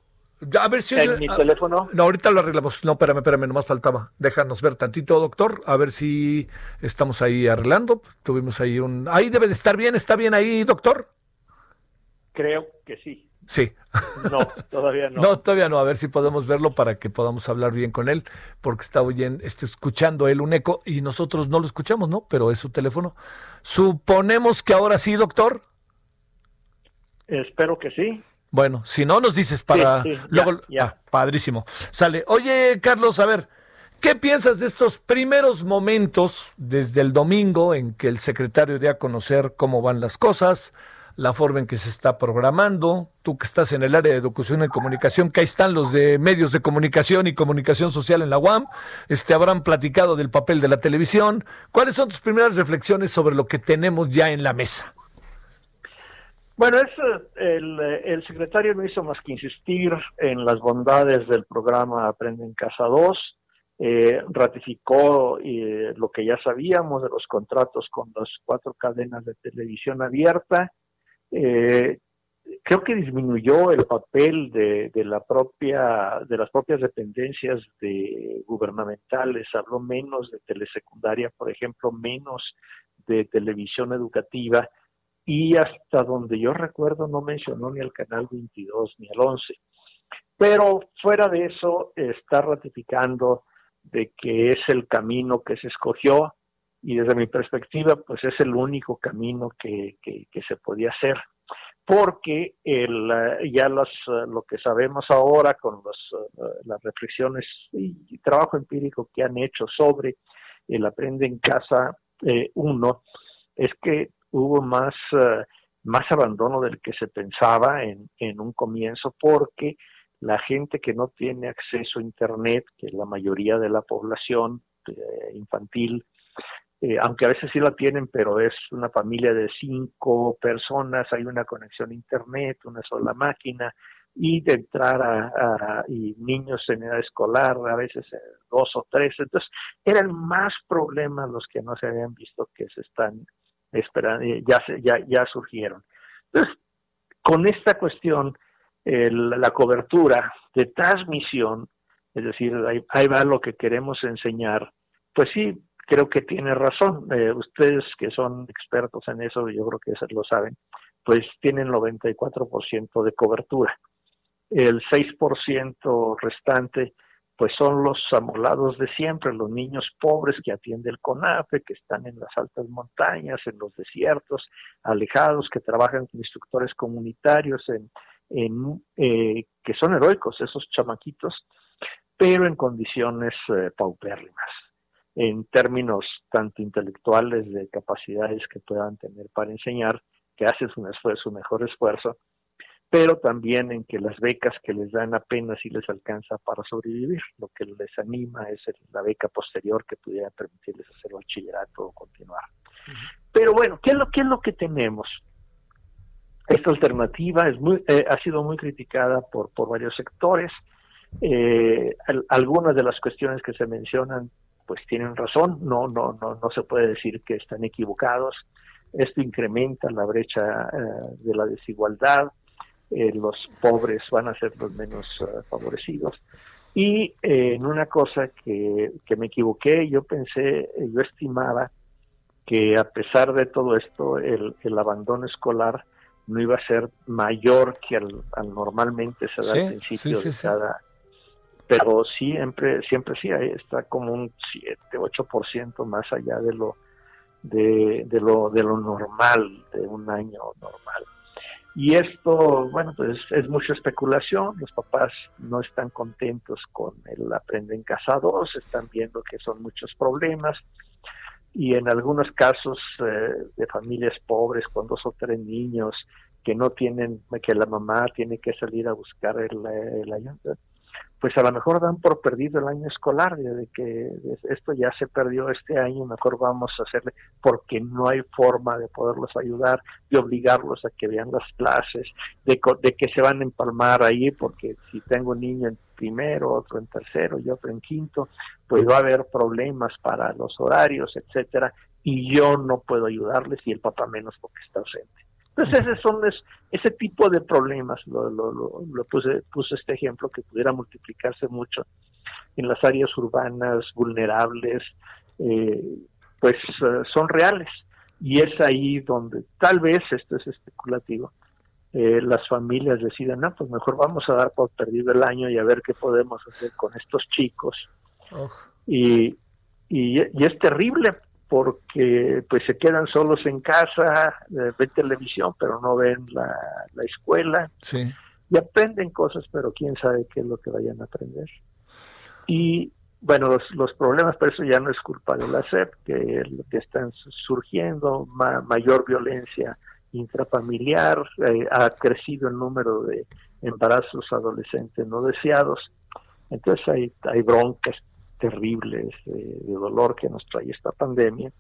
a ver si... ¿En mi teléfono? No, ahorita lo arreglamos. No, espérame, espérame, nomás faltaba. Déjanos ver tantito, doctor, a ver si estamos ahí arreglando. Tuvimos ahí un... Ahí debe de estar bien, ¿está bien ahí, doctor? Creo que sí. Sí. No, todavía no. no, todavía no. A ver si podemos verlo para que podamos hablar bien con él, porque está oyendo, está escuchando él un eco y nosotros no lo escuchamos, ¿no? Pero es su teléfono. Suponemos que ahora sí, doctor. Espero que sí. Bueno, si no nos dices para luego ya, ah, padrísimo. Sale. Oye, Carlos, a ver, ¿qué piensas de estos primeros momentos desde el domingo en que el secretario dio a conocer cómo van las cosas, la forma en que se está programando? Tú que estás en el área de educación y comunicación, que ahí están los de medios de comunicación y comunicación social en la UAM, este habrán platicado del papel de la televisión. ¿Cuáles son tus primeras reflexiones sobre lo que tenemos ya en la mesa? Bueno, es, el, secretario no hizo más que insistir en las bondades del programa Aprende en Casa 2, eh, ratificó eh, lo que ya sabíamos de los contratos con las cuatro cadenas de televisión abierta, eh, creo que disminuyó el papel de, de, la propia de las propias dependencias de gubernamentales. Habló menos de telesecundaria por ejemplo menos de televisión educativa y hasta donde yo recuerdo no mencionó ni al canal 22 ni al 11 pero fuera de eso está ratificando de que es el camino que se escogió y desde mi perspectiva pues es el único camino que, que, se podía hacer. Porque el, eh, ya eh, lo que sabemos ahora con los, eh, las reflexiones y, trabajo empírico que han hecho sobre el Aprende en Casa 1 es que hubo más, más abandono del que se pensaba en, en un comienzo porque la gente que no tiene acceso a Internet, que es la mayoría de la población infantil, eh, aunque a veces sí la tienen, pero es una familia de cinco personas, hay una conexión a internet, una sola máquina, y de entrar a, y niños en edad escolar, a veces eh, dos o tres, entonces eran más problemas los que no se habían visto que se están eh, ya, ya, ya surgieron. Entonces, con esta cuestión, la cobertura de transmisión, es decir, ahí va lo que queremos enseñar, pues sí, creo que tiene razón. Eh, ustedes que son expertos en eso, yo creo que lo saben, pues tienen 94% de cobertura. El 6% restante, pues son los amolados de siempre, los niños pobres que atiende el CONAFE, que están en las altas montañas, en los desiertos, alejados, que trabajan con instructores comunitarios, en, eh, que son heroicos esos chamaquitos, pero en condiciones eh, paupérrimas en términos tanto intelectuales de capacidades que puedan tener para enseñar, que hacen un esfuerzo, su mejor esfuerzo, pero también en que las becas que les dan apenas si les alcanza para sobrevivir. Lo que les anima es la beca posterior que pudiera permitirles hacer bachillerato o continuar. Pero bueno, ¿qué es lo, qué es lo que tenemos? Esta alternativa es muy, eh, ha sido muy criticada por, por varios sectores. Eh, algunas de las cuestiones que se mencionan pues tienen razón, no, no, no, no se puede decir que están equivocados. Esto incrementa la brecha eh, de la desigualdad, eh, los pobres van a ser los menos eh, favorecidos. Y en una cosa que, que me equivoqué, yo pensé, yo estimaba que a pesar de todo esto, el, el abandono escolar no iba a ser mayor que al, normalmente se da al principio de cada pero siempre, siempre sí, está como un 7, 8% más allá de lo, de, de, lo, de lo normal, de un año normal. Y esto, bueno, pues es mucha especulación, los papás no están contentos con el Aprende en Casa 2, están viendo que son muchos problemas. Y en algunos casos eh, de familias pobres con dos o tres niños que no tienen, que la mamá tiene que salir a buscar el, el ayuda, pues a lo mejor dan por perdido el año escolar, de que esto ya se perdió este año, mejor vamos a hacerle, porque no hay forma de poderlos ayudar, de obligarlos a que vean las clases, de, de que se van a empalmar ahí, porque si tengo un niño en primero, otro en tercero y otro en quinto, pues va a haber problemas para los horarios, etcétera, y yo no puedo ayudarles y el papá menos porque está ausente. Entonces, ese son ese tipo de problemas, lo, lo, lo, puse, puse este ejemplo que pudiera multiplicarse mucho en las áreas urbanas vulnerables, eh, pues eh, son reales. Y es ahí donde tal vez, esto es especulativo, eh, las familias decidan, ah, pues mejor vamos a dar por perdido el año y a ver qué podemos hacer con estos chicos. Y, y, y, es terrible porque pues se quedan solos en casa, eh, ven televisión, pero no ven la, escuela. Y aprenden cosas, pero quién sabe qué es lo que vayan a aprender. Y bueno, los, los problemas, pero eso ya no es culpa de la SEP, que lo que están surgiendo, mayor violencia intrafamiliar, eh, ha crecido el número de embarazos adolescentes no deseados. Entonces hay, hay broncas terribles de, dolor que nos trae esta pandemia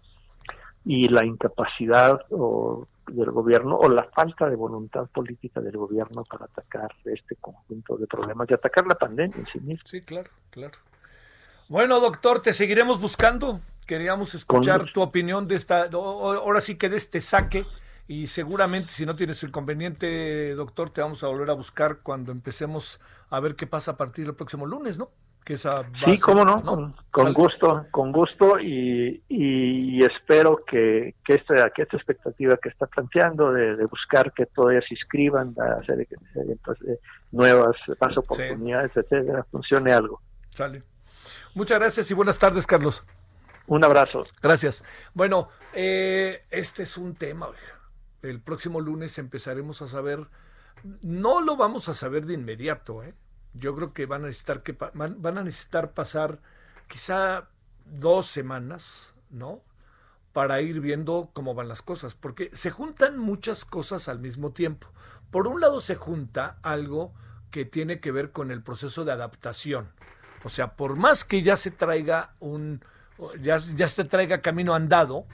y la incapacidad o, del gobierno o la falta de voluntad política del gobierno para atacar este conjunto de problemas y atacar la pandemia en sí misma. Sí, claro, claro. Bueno, doctor, te seguiremos buscando. Queríamos escuchar tu opinión de esta, ahora sí que de este saque y seguramente si no tienes el conveniente, doctor, te vamos a volver a buscar cuando empecemos a ver qué pasa a partir del próximo lunes, ¿no? Que esa sí, cómo no, con, gusto, con gusto y, y espero que, que, esta, que esta expectativa que está planteando de, buscar que todavía se inscriban, a hacer, nuevas más oportunidades, etcétera, funcione algo. Sale. Muchas gracias y buenas tardes, Carlos. Un abrazo. Gracias. Bueno, eh, este es un tema, oiga el próximo lunes empezaremos a saber, no lo vamos a saber de inmediato, ¿eh? Yo creo que van a necesitar que van a necesitar pasar quizá dos semanas, ¿no? Para ir viendo cómo van las cosas, porque se juntan muchas cosas al mismo tiempo. Por un lado se junta algo que tiene que ver con el proceso de adaptación. O sea, por más que ya se traiga un ya, ya se traiga camino andado,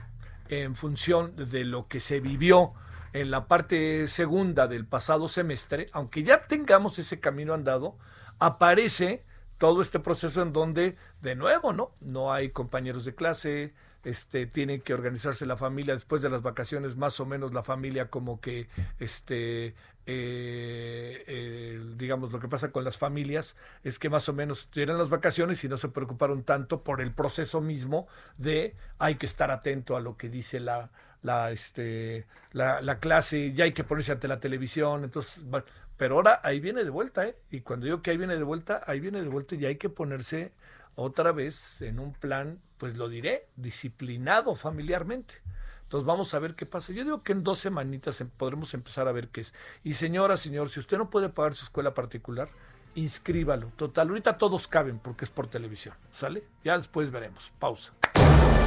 en función de lo que se vivió en la parte segunda del pasado semestre, aunque ya tengamos ese camino andado, aparece todo este proceso en donde, de nuevo, ¿no? No hay compañeros de clase, este, tiene que organizarse la familia después de las vacaciones, más o menos la familia como que, este, eh, digamos, lo que pasa con las familias es que más o menos tienen las vacaciones y no se preocuparon tanto por el proceso mismo de hay que estar atento a lo que dice la, la, este, la, la clase, ya hay que ponerse ante la televisión, entonces, pero ahora ahí viene de vuelta, ¿eh? Y cuando digo que ahí viene de vuelta, ahí viene de vuelta y hay que ponerse otra vez en un plan, pues lo diré, disciplinado familiarmente. Entonces vamos a ver qué pasa. Yo digo que en dos semanitas em, podremos empezar a ver qué es. Y señora, señor, si usted no puede pagar su escuela particular, inscríbalo. Total, ahorita todos caben porque es por televisión. ¿Sale? Ya después veremos. Pausa.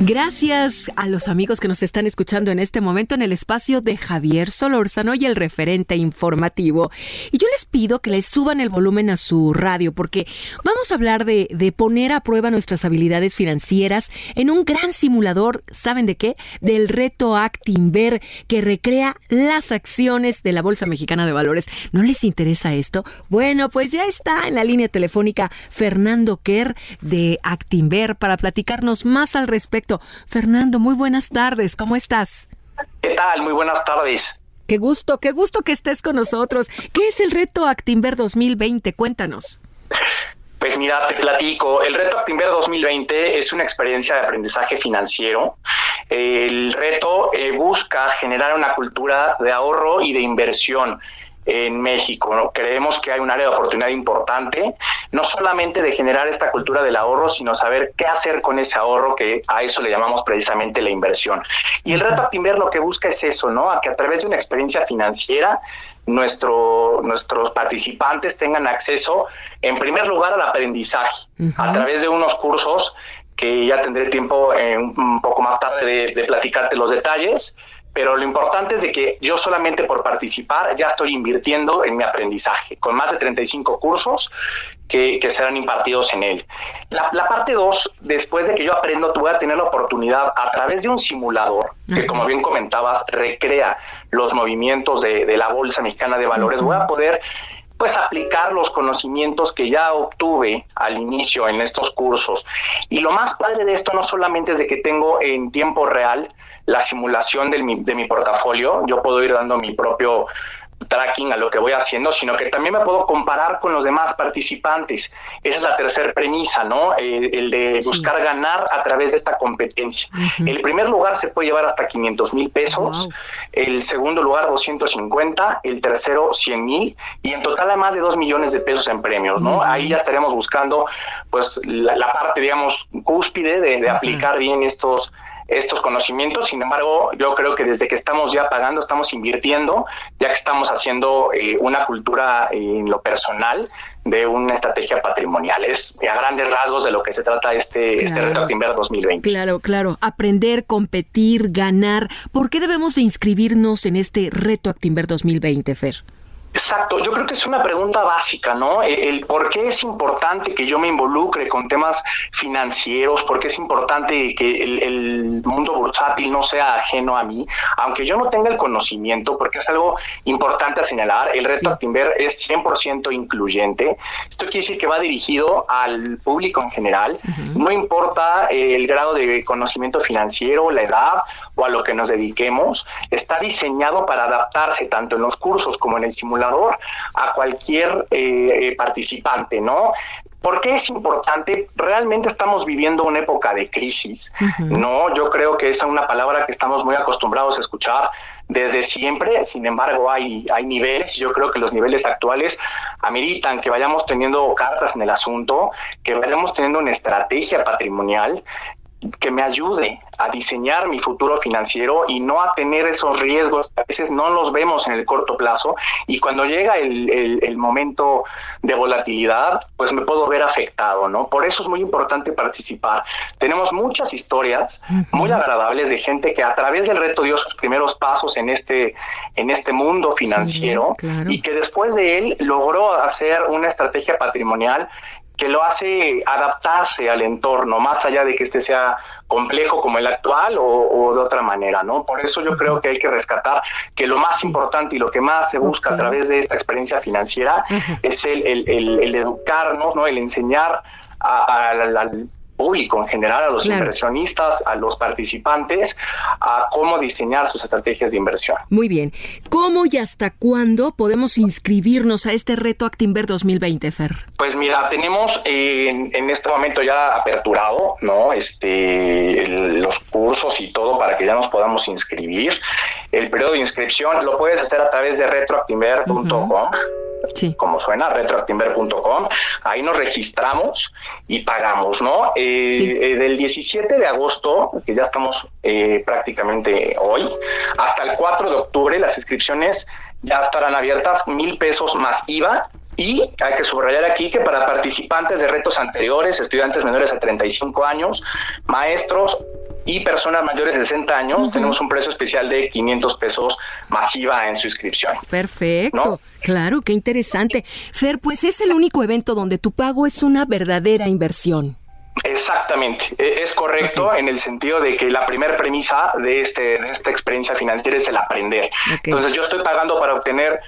Gracias a los amigos que nos están escuchando en este momento en el espacio de Javier Solórzano y el referente informativo. Y yo les pido que les suban el volumen a su radio porque vamos a hablar de, de poner a prueba nuestras habilidades financieras en un gran simulador, ¿saben de qué? Del reto Actinver que recrea las acciones de la Bolsa Mexicana de Valores. ¿No les interesa esto? Bueno, pues ya está en la línea telefónica Fernando Kerr de Actinver para platicarnos más al respecto. Fernando, muy buenas tardes, ¿cómo estás? ¿Qué tal? Muy buenas tardes. Qué gusto, qué gusto que estés con nosotros. ¿Qué es el reto Actimber 2020? Cuéntanos. Pues mira, te platico. El reto Actimber 2020 es una experiencia de aprendizaje financiero. El reto eh, busca generar una cultura de ahorro y de inversión en México. ¿no? Creemos que hay un área de oportunidad importante, no solamente de generar esta cultura del ahorro, sino saber qué hacer con ese ahorro, que a eso le llamamos precisamente la inversión. Y el reto Actimber lo que busca es eso, ¿no? A que a través de una experiencia financiera nuestro, nuestros participantes tengan acceso, en primer lugar, al aprendizaje, a través de unos cursos que ya tendré tiempo eh, un poco más tarde de, de platicarte los detalles, pero lo importante es de que yo solamente por participar ya estoy invirtiendo en mi aprendizaje, con más de 35 cursos que, serán impartidos en él. La, parte 2, después de que yo aprendo, tú voy a tener la oportunidad a través de un simulador, que como bien comentabas, recrea los movimientos de, la Bolsa Mexicana de Valores, voy a poder pues aplicar los conocimientos que ya obtuve al inicio en estos cursos. Y lo más padre de esto no solamente es de que tengo en tiempo real la simulación de mi, de mi portafolio, yo puedo ir dando mi propio tracking a lo que voy haciendo, sino que también me puedo comparar con los demás participantes. Esa es la tercera premisa, ¿no? el de buscar ganar a través de esta competencia. El primer lugar se puede llevar hasta 500 mil pesos, el segundo lugar 250, el tercero 100 mil y en total a más de 2 millones de pesos en premios, ¿no? Ahí ya estaremos buscando pues la, parte, digamos, cúspide de, de aplicar bien estos estos conocimientos. Sin embargo, yo creo que desde que estamos ya pagando, estamos invirtiendo, ya que estamos haciendo eh, una cultura en lo personal de una estrategia patrimonial. Es a grandes rasgos de lo que se trata este, este reto Actimber 2020. Claro, claro. Aprender, competir, ganar. ¿Por qué debemos inscribirnos en este reto Actimber 2020, Fer? Exacto, yo creo que es una pregunta básica, ¿no? E, el, por qué es importante que yo me involucre con temas financieros, por qué es importante que el, mundo bursátil no sea ajeno a mí, aunque yo no tenga el conocimiento, porque es algo importante a señalar, el reto Actinver es 100% incluyente. Esto quiere decir que va dirigido al público en general, no importa el grado de conocimiento financiero, la edad o a lo que nos dediquemos, está diseñado para adaptarse tanto en los cursos como en el simulador a cualquier eh, participante, ¿no? ¿Por qué es importante? Realmente estamos viviendo una época de crisis, ¿no? Yo creo que esa es una palabra que estamos muy acostumbrados a escuchar desde siempre, sin embargo hay, hay niveles, yo creo que los niveles actuales ameritan que vayamos teniendo cartas en el asunto, que vayamos teniendo una estrategia patrimonial que me ayude a diseñar mi futuro financiero y no a tener esos riesgos a veces no los vemos en el corto plazo. Y cuando llega el, el, momento de volatilidad pues me puedo ver afectado no por eso es muy importante participar. Tenemos muchas historias muy agradables de gente que a través del reto dio sus primeros pasos en este en este mundo financiero y que después de él logró hacer una estrategia patrimonial que lo hace adaptarse al entorno, más allá de que este sea complejo como el actual o, de otra manera, ¿no? Por eso yo creo que hay que rescatar que lo más importante y lo que más se busca a través de esta experiencia financiera es el, el, educarnos, ¿no? El enseñar al público en general, a los inversionistas, a los participantes, a cómo diseñar sus estrategias de inversión. Muy bien. ¿Cómo y hasta cuándo podemos inscribirnos a este reto Actinver 2020, Fer? Pues mira, tenemos en, en este momento ya aperturado, ¿no? Este, los cursos y todo para que ya nos podamos inscribir. El periodo de inscripción lo puedes hacer a través de retroactinver.com. Sí. Como suena, retroactinver.com. Ahí nos registramos y pagamos, ¿no? Eh, eh, del 17 de agosto, que ya estamos eh, prácticamente hoy, hasta el 4 de octubre, las inscripciones ya estarán abiertas, mil pesos más IVA. Y hay que subrayar aquí que para participantes de retos anteriores, estudiantes menores a 35 años, maestros y personas mayores de 60 años, tenemos un precio especial de 500 pesos masiva en su inscripción. Perfecto. Claro, qué interesante. Fer, pues es el único evento donde tu pago es una verdadera inversión. Exactamente, e, es correcto en el sentido de que la primera premisa de, este, de esta experiencia financiera es el aprender. Entonces yo estoy pagando para obtener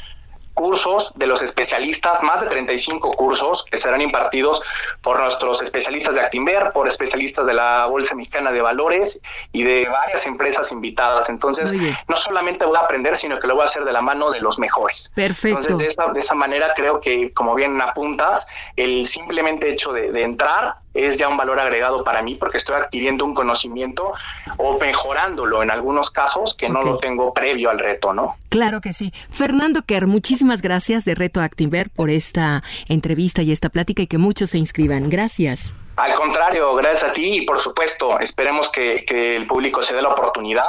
cursos de los especialistas, más de 35 cursos que serán impartidos por nuestros especialistas de Actinver, por especialistas de la Bolsa Mexicana de Valores y de varias empresas invitadas. Entonces, no solamente voy a aprender, sino que lo voy a hacer de la mano de los mejores. Perfecto. Entonces, de esa, de esa manera creo que, como bien apuntas, el simplemente hecho de, de entrar es ya un valor agregado para mí porque estoy adquiriendo un conocimiento o mejorándolo en algunos casos que no lo tengo previo al reto, ¿no? Claro que sí. Fernando Kerr, muchísimas gracias de Reto Actinver por esta entrevista y esta plática y que muchos se inscriban. Gracias. Al contrario, gracias a ti y por supuesto esperemos que, el público se dé la oportunidad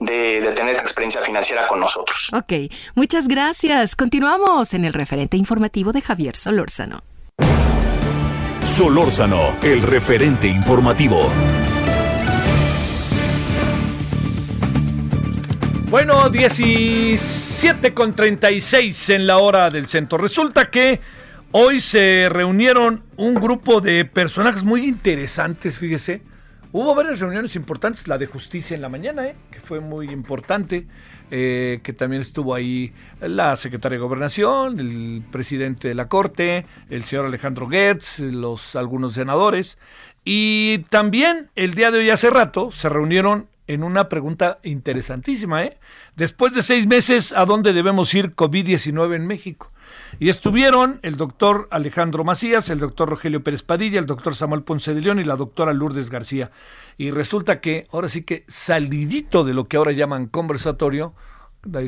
de, de, tener esa experiencia financiera con nosotros. Ok, muchas gracias. Continuamos en el referente informativo de Javier Solórzano. Solórzano, el referente informativo. Bueno, 17 con 36 en la hora del centro. Resulta que hoy se reunieron un grupo de personajes muy interesantes, fíjese. Hubo varias reuniones importantes, la de justicia en la mañana, ¿eh? que fue muy importante. Eh, que también estuvo ahí la secretaria de Gobernación, el presidente de la Corte, el señor Alejandro Gertz, los algunos senadores. Y también el día de hoy, hace rato, se reunieron en una pregunta interesantísima. ¿eh? Después de seis meses, ¿a dónde debemos ir COVID-19 en México? Y estuvieron el doctor Alejandro Macías, el doctor Rogelio Pérez Padilla, el doctor Samuel Ponce de León y la doctora Lourdes García. Y resulta que ahora sí que salidito de lo que ahora llaman conversatorio,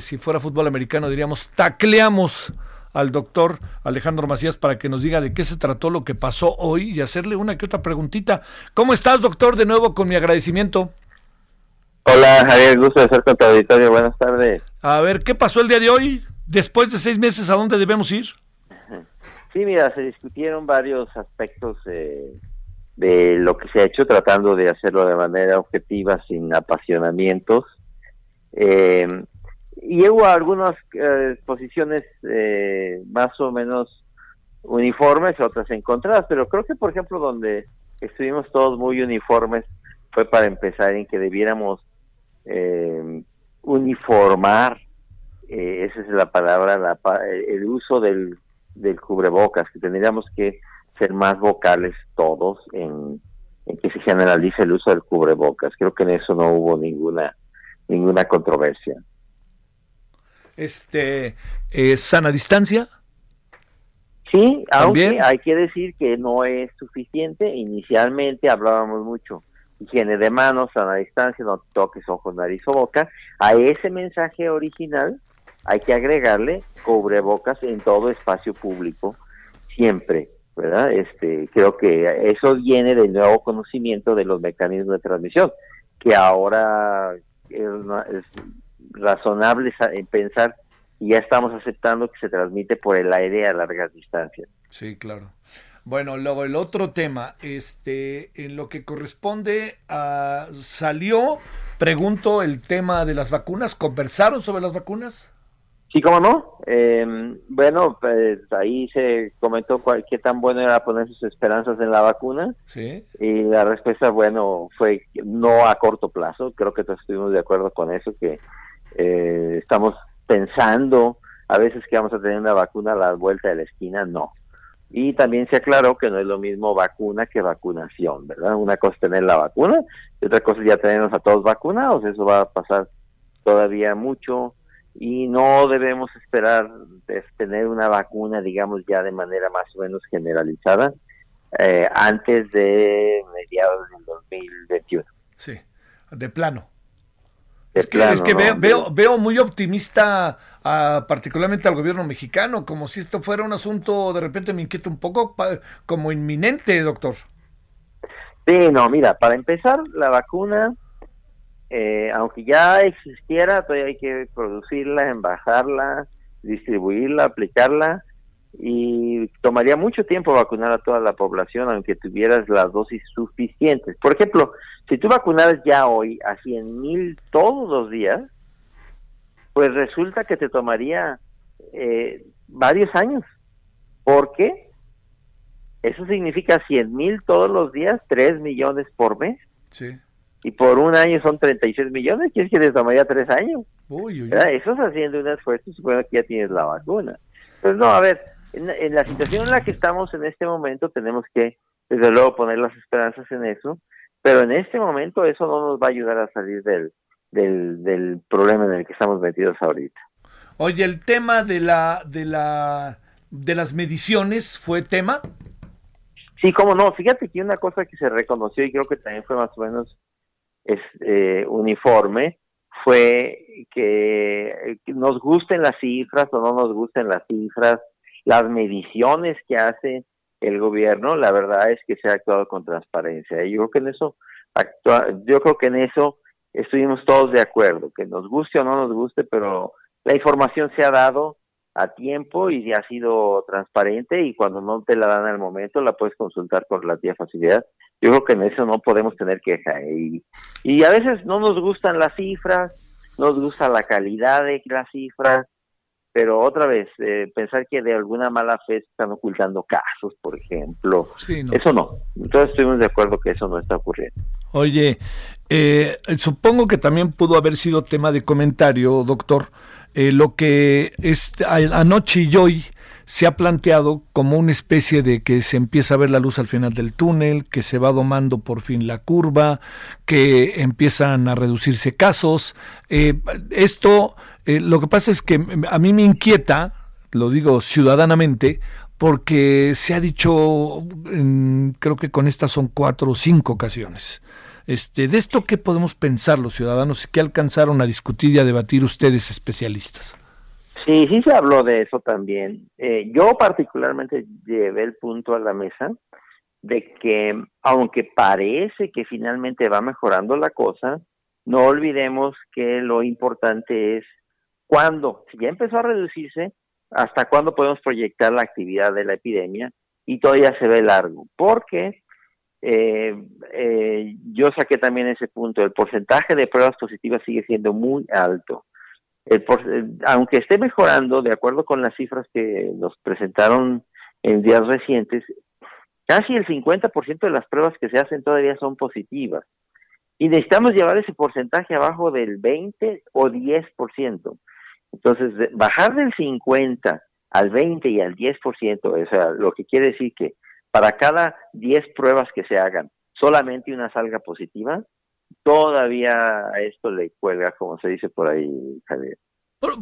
si fuera fútbol americano diríamos, tacleamos al doctor Alejandro Macías para que nos diga de qué se trató lo que pasó hoy y hacerle una que otra preguntita. ¿Cómo estás, doctor? De nuevo con mi agradecimiento. Hola, Javier, gusto de estar con tu auditorio. Buenas tardes. A ver, ¿qué pasó el día de hoy? Después de seis meses, ¿a dónde debemos ir? Sí, mira, se discutieron varios aspectos eh, de lo que se ha hecho, tratando de hacerlo de manera objetiva, sin apasionamientos. Eh, y hubo algunas eh, posiciones eh, más o menos uniformes, otras encontradas, pero creo que por ejemplo donde estuvimos todos muy uniformes fue para empezar en que debiéramos eh, esa es la palabra, el uso del, del cubrebocas, que tendríamos que ser más vocales todos en, en que se generalice el uso del cubrebocas. Creo que en eso no hubo ninguna ninguna controversia este eh, sana distancia. Sí, aunque hay que decir que no es suficiente. Inicialmente hablábamos mucho higiene de manos, sana distancia, no toques ojos, nariz o boca. A ese mensaje original hay que agregarle cubrebocas en todo espacio público, siempre, ¿verdad? Este, creo que eso viene del nuevo conocimiento de los mecanismos de transmisión, que ahora es razonable pensar y ya estamos aceptando que se transmite por el aire a largas distancias. Sí, claro. Bueno, luego el otro tema, este, en lo que corresponde a salió, pregunto el tema de las vacunas, ¿conversaron sobre las vacunas? Sí, cómo no. Em, bueno, pues ahí se comentó cuál, qué tan bueno era poner sus esperanzas en la vacuna. Sí. Y la respuesta, bueno, fue no a corto plazo. Creo que todos estuvimos de acuerdo con eso, que eh, estamos pensando a veces que vamos a tener una vacuna a la vuelta de la esquina, no. Y también se aclaró que no es lo mismo vacuna que vacunación, ¿verdad? Una cosa es tener la vacuna y otra cosa es ya tenernos a todos vacunados, eso va a pasar todavía mucho y no debemos esperar tener una vacuna, digamos, ya de manera más o menos generalizada eh, antes de mediados del 2021. Sí, de plano. Es que, veo, veo, muy optimista particularmente al gobierno mexicano, como si esto fuera un asunto, de repente me inquieta un poco, como inminente, doctor. Sí, no, mira, para empezar, la vacuna, eh, aunque ya existiera, todavía hay que producirla, embajarla, distribuirla, aplicarla, y tomaría mucho tiempo vacunar a toda la población, aunque tuvieras las dosis suficientes. Por ejemplo, si tú vacunaras ya hoy a 100 mil todos los días, pues resulta que te tomaría eh, varios años. ¿Por qué? Eso significa 100 mil todos los días, 3 millones por mes. Sí. Y por un año son 36 millones, ¿quieres que te tomaría 3 años? Uy, uy, Eso es haciendo un esfuerzo, supongo que ya tienes la vacuna. Pues no, a ver, en, en, la situación en la que estamos en este momento tenemos que, desde luego, poner las esperanzas en eso pero en este momento eso no nos va a ayudar a salir del, del, problema en el que estamos metidos ahorita. Oye, el tema de la de la de las mediciones fue tema. Sí, cómo no. Fíjate que una cosa que se reconoció y creo que también fue más o menos es, eh, uniforme fue que nos gusten las cifras o no nos gusten las cifras, las mediciones que hace el gobierno, la verdad es que se ha actuado con transparencia. Y yo creo que en eso, actua, yo creo que en eso estuvimos todos de acuerdo, que nos guste o no nos guste, pero la información se ha dado a tiempo y ha sido transparente y cuando no te la dan al momento la puedes consultar con relativa facilidad. Yo creo que en eso no podemos tener queja. Y, y a veces no nos gustan las cifras, nos gusta la calidad de las cifras, pero otra vez, eh, pensar que de alguna mala fe están ocultando casos, por ejemplo, eso no. Entonces estuvimos de acuerdo que eso no está ocurriendo. Oye, eh, supongo que también pudo haber sido tema de comentario, doctor, eh, lo que es, anoche y hoy se ha planteado como una especie de que se empieza a ver la luz al final del túnel, que se va domando por fin la curva, que empiezan a reducirse casos. esto eh, lo que pasa es que a mí me inquieta, lo digo ciudadanamente, porque se ha dicho, creo que con estas son cuatro o cinco ocasiones. Este, de esto, ¿qué podemos pensar los ciudadanos? ¿Qué alcanzaron a discutir y a debatir ustedes, especialistas? Sí, sí se habló de eso también. Eh, yo particularmente llevé el punto a la mesa de que, aunque parece que finalmente va mejorando la cosa, no olvidemos que lo importante es ¿Cuándo? Si ya empezó a reducirse, ¿hasta cuándo podemos proyectar la actividad de la epidemia? Y todavía se ve largo, porque eh, eh, yo saqué también ese punto, el porcentaje de pruebas positivas sigue siendo muy alto. Aunque esté mejorando, de acuerdo con las cifras que nos presentaron en días recientes, casi el 50% de las pruebas que se hacen todavía son positivas. Y necesitamos llevar ese porcentaje abajo del 20 o 10%. Entonces, bajar del 50 al 20 y al 10%, o sea, lo que quiere decir que para cada 10 pruebas que se hagan, solamente una salga positiva, todavía a esto le cuelga, como se dice por ahí, Javier.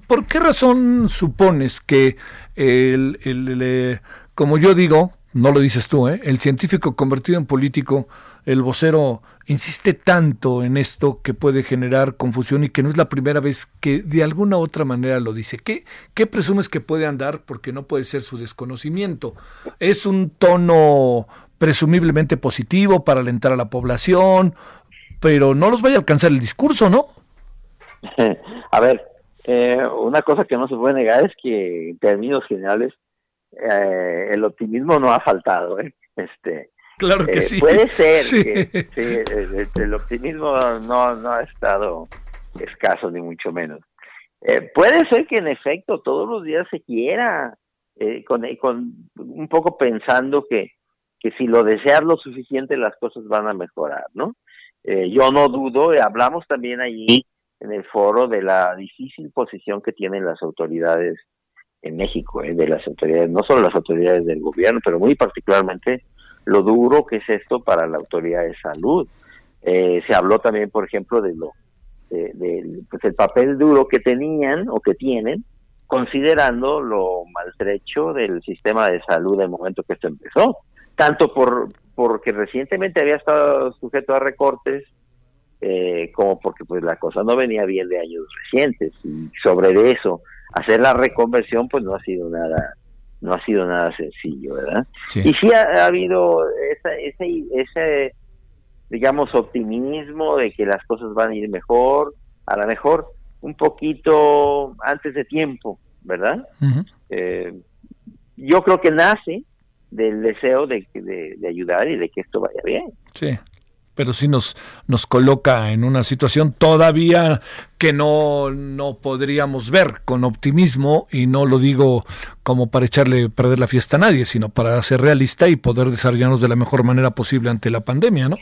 ¿Por, qué razón supones que el, el, como yo digo, no lo dices tú, ¿eh? el científico convertido en político, el vocero, insiste tanto en esto que puede generar confusión y que no es la primera vez que de alguna otra manera lo dice? ¿Qué, qué presumes que puede andar? Porque no puede ser su desconocimiento. ¿Es un tono presumiblemente positivo para alentar a la población? Pero no los vaya a alcanzar el discurso, ¿no? a ver, eh, una cosa que no se puede negar es que en términos generales eh, el optimismo no ha faltado. ¿eh? Este, claro que sí. Puede ser que el, optimismo no, no ha estado escaso ni mucho menos. puede ser que en efecto todos los días se quiera, con, con un poco pensando que, que si lo deseas lo suficiente las cosas van a mejorar, ¿no? Yo no dudo, hablamos también allí en el foro de la difícil posición que tienen las autoridades en México, ¿eh? de las autoridades, no solo las autoridades del gobierno, pero muy particularmente lo duro que es esto para la autoridad de salud. Eh, se habló también, por ejemplo, de lo de, pues el papel duro que tenían o que tienen, considerando lo maltrecho del sistema de salud del momento que esto empezó, tanto por porque recientemente había estado sujeto a recortes eh, como porque pues la cosa no venía bien de años recientes. Y sobre eso hacer la reconversión pues no ha sido nada no ha sido nada sencillo verdad y sí ha, habido ese ese digamos optimismo de que las cosas van a ir mejor a lo mejor un poquito antes de tiempo verdad eh, yo creo que nace del deseo de, de, de ayudar y de que esto vaya bien sí pero sí nos, nos coloca en una situación todavía que no, no podríamos ver con optimismo, y no lo digo como para echarle perder la fiesta a nadie, sino para ser realista y poder desarrollarnos de la mejor manera posible ante la pandemia, ¿no?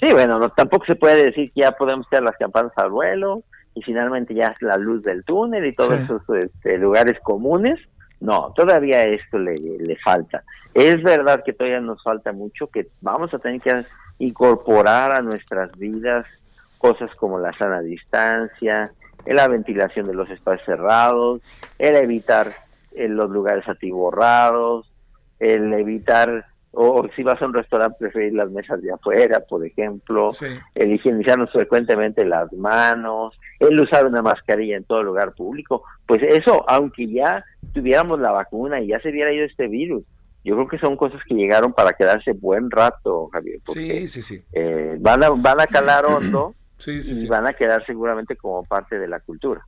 Sí, bueno, no, tampoco se puede decir que ya podemos hacer las campanas al vuelo y finalmente ya es la luz del túnel y todos esos este, lugares comunes. No, todavía esto le, le falta. Es verdad que todavía nos falta mucho, que vamos a tener que incorporar a nuestras vidas cosas como la sana distancia, la ventilación de los espacios cerrados, el evitar en eh, los lugares atiborrados, el evitar, o si vas a un restaurante, preferir las mesas de afuera, por ejemplo, el higienizarnos frecuentemente las manos, el usar una mascarilla en todo lugar público, pues eso, aunque ya tuviéramos la vacuna y ya se hubiera ido este virus, yo creo que son cosas que llegaron para quedarse buen rato, Javier. sí, sí, sí. Eh, van, a, van a calar hondo y van a quedar seguramente como parte de la cultura.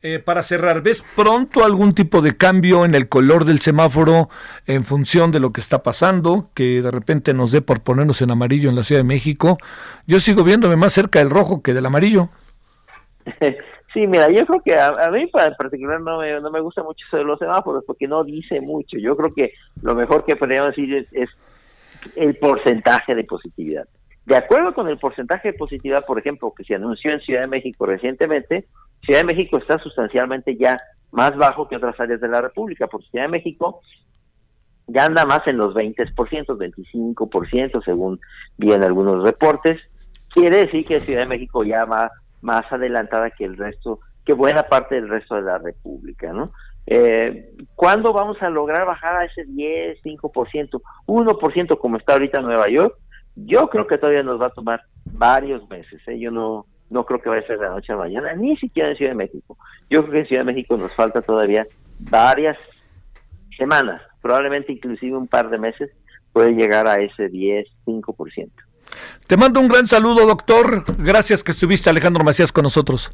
Eh, para cerrar, ¿ves pronto algún tipo de cambio en el color del semáforo en función de lo que está pasando? Que de repente nos dé por ponernos en amarillo en la Ciudad de México. Yo sigo viéndome más cerca del rojo que del amarillo. Sí, mira, yo creo que a, mí en particular no me, no me gusta mucho eso de los semáforos porque no dice mucho. Yo creo que lo mejor que podríamos decir es, el porcentaje de positividad. De acuerdo con el porcentaje de positividad, por ejemplo, que se anunció en Ciudad de México recientemente, Ciudad de México está sustancialmente ya más bajo que otras áreas de la República, porque Ciudad de México ya anda más en los 20%, 25%, según bien algunos reportes. Quiere decir que Ciudad de México ya va más adelantada que el resto, que buena parte del resto de la República, ¿no? Eh, ¿Cuándo vamos a lograr bajar a ese 10, 5%, 1% como está ahorita en Nueva York? Yo creo que todavía nos va a tomar varios meses. ¿eh? Yo no, no creo que vaya a ser de la noche a la mañana, ni siquiera en Ciudad de México. Yo creo que en Ciudad de México nos falta todavía varias semanas, probablemente inclusive un par de meses, puede llegar a ese 10, 5%. Te mando un gran saludo, doctor. Gracias que estuviste, Alejandro Macías, con nosotros.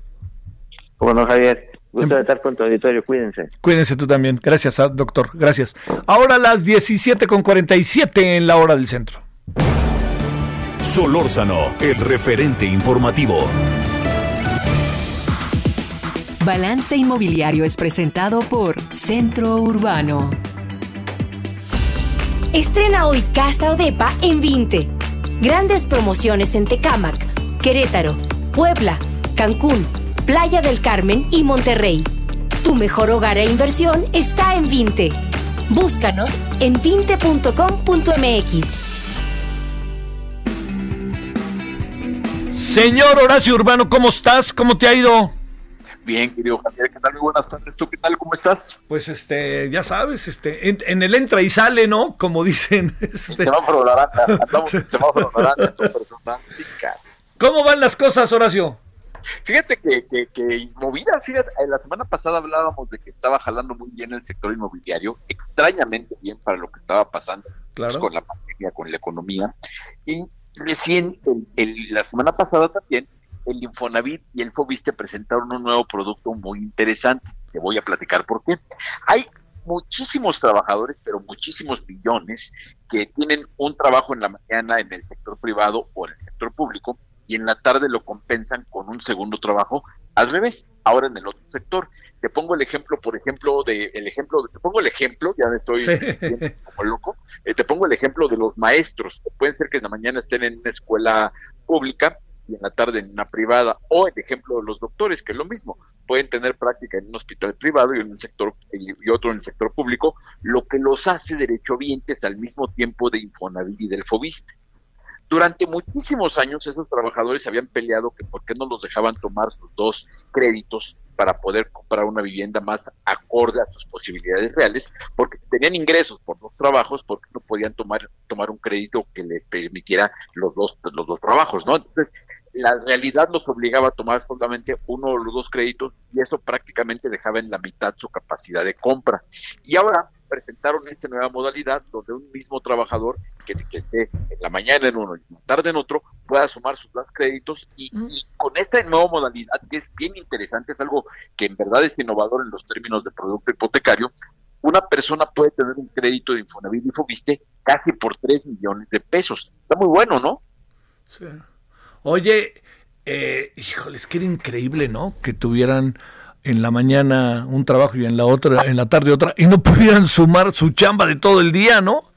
Bueno, Javier. Gusto de estar con tu auditorio, cuídense. Cuídense tú también. Gracias, ah, doctor. Gracias. Ahora las 17.47 en la hora del centro. Solórzano, el referente informativo. Balance Inmobiliario es presentado por Centro Urbano. Estrena hoy Casa Odepa en 20. Grandes promociones en Tecámac, Querétaro, Puebla, Cancún, Playa del Carmen y Monterrey. Tu mejor hogar e inversión está en 20. Búscanos en 20.com.mx. Señor Horacio Urbano, ¿cómo estás? ¿Cómo te ha ido? Bien, querido Javier, ¿qué tal? Muy buenas tardes. ¿Tú qué tal? ¿Cómo estás? Pues este, ya sabes, este, en, el entra y sale, ¿no? Como dicen. Este... Semáforo naranja, andamos semáforo naranja, ¿Cómo van las cosas, Horacio? Fíjate que, que, que movidas, fíjate, la semana pasada hablábamos de que estaba jalando muy bien el sector inmobiliario, extrañamente bien para lo que estaba pasando pues, con la pandemia, con la economía. Y recién, la semana pasada también, el Infonavit y el Fobiste presentaron un nuevo producto muy interesante. Te voy a platicar por qué. Hay muchísimos trabajadores, pero muchísimos millones, que tienen un trabajo en la mañana en el sector privado o en el sector público y en la tarde lo compensan con un segundo trabajo al revés, ahora en el otro sector. Te pongo el ejemplo, por ejemplo, de el ejemplo, te pongo el ejemplo, ya estoy como loco, eh, te pongo el ejemplo de los maestros. Pueden ser que en la mañana estén en una escuela pública y en la tarde en una privada, o el ejemplo de los doctores, que es lo mismo, pueden tener práctica en un hospital privado y en un sector y otro en el sector público, lo que los hace derechohabientes al mismo tiempo de Infonavit y del Fobiste. Durante muchísimos años esos trabajadores habían peleado que por qué no los dejaban tomar sus dos créditos para poder comprar una vivienda más acorde a sus posibilidades reales, porque tenían ingresos por dos trabajos, porque no podían tomar tomar un crédito que les permitiera los dos los dos trabajos, ¿no? Entonces, la realidad los obligaba a tomar solamente uno o los dos créditos y eso prácticamente dejaba en la mitad su capacidad de compra. Y ahora presentaron esta nueva modalidad donde un mismo trabajador que, esté en la mañana en uno y en la tarde en otro pueda sumar sus dos créditos y, con esta nueva modalidad que es bien interesante, es algo que en verdad es innovador en los términos de producto hipotecario, una persona puede tener un crédito de Infonavit y Fobiste casi por 3 millones de pesos. Está muy bueno, ¿no? Sí. Oye, eh, híjoles, que era increíble, ¿no? Que tuvieran en la mañana un trabajo y en la otra, en la tarde otra, y no pudieran sumar su chamba de todo el día, ¿no?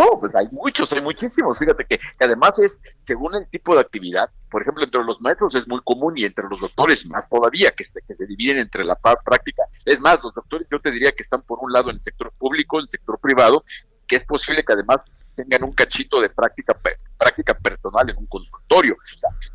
Oh, pues hay muchos, hay muchísimos. Fíjate que, además es según el tipo de actividad. Por ejemplo, entre los maestros es muy común y entre los doctores más todavía, que se, que se dividen entre la práctica. Es más, los doctores yo te diría que están por un lado en el sector público, en el sector privado, que es posible que además tengan un cachito de práctica práctica personal en un consultorio.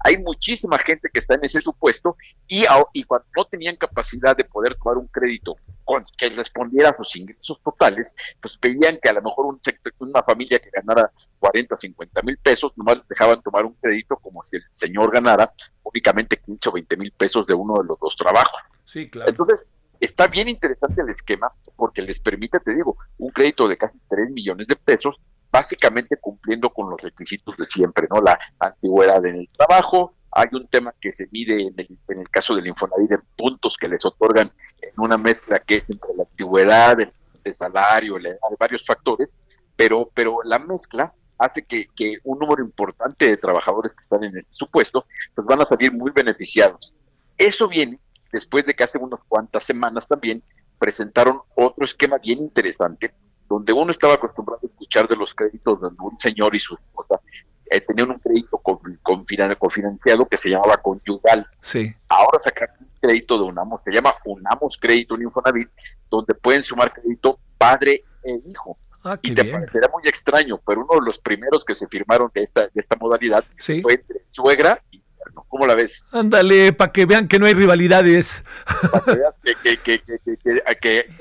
hay muchísima gente que está en ese supuesto y, y cuando no tenían capacidad de poder tomar un crédito con, que respondiera a sus ingresos totales, pues veían que a lo mejor un sector, una familia que ganara 40, 50 mil pesos, nomás dejaban tomar un crédito como si el señor ganara únicamente 15 o 20 mil pesos de uno de los dos trabajos. Sí, claro. Entonces, está bien interesante el esquema porque les permite, te digo, un crédito de casi 3 millones de pesos básicamente cumpliendo con los requisitos de siempre, ¿no? La antigüedad en el trabajo, hay un tema que se mide en el, en el caso del Infonavit de puntos que les otorgan en una mezcla que es entre la antigüedad, el, salario, la varios factores, pero, pero la mezcla hace que, que, un número importante de trabajadores que están en este supuesto, pues van a salir muy beneficiados. Eso viene después de que hace unas cuantas semanas también presentaron otro esquema bien interesante donde uno estaba acostumbrado a escuchar de los créditos de un señor y su esposa eh, tenían un crédito con, con, cofinanciado que se llamaba conyugal. Sí. Ahora sacaron un crédito de Unamos, se llama Unamos Crédito en Infonavit, donde pueden sumar crédito padre e hijo. Ah, y te parecerá muy extraño, pero uno de los primeros que se firmaron de esta, de esta modalidad fue entre suegra y ¿Cómo la ves? Ándale, para que vean que no hay rivalidades. Para que vean que, que, que,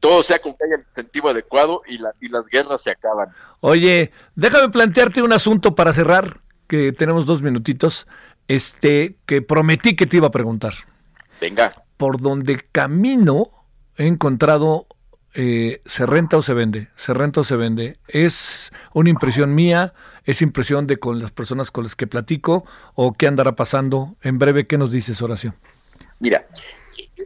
todo sea con que haya el incentivo adecuado y, la, y las guerras se acaban. Oye, déjame plantearte un asunto para cerrar, que tenemos dos minutitos, este, que prometí que te iba a preguntar. Venga. Por donde camino he encontrado eh, se renta o se vende, se renta o se vende. Es una impresión mía, es impresión de con las personas con las que platico o qué andará pasando. En breve, ¿qué nos dices, Oración? Mira,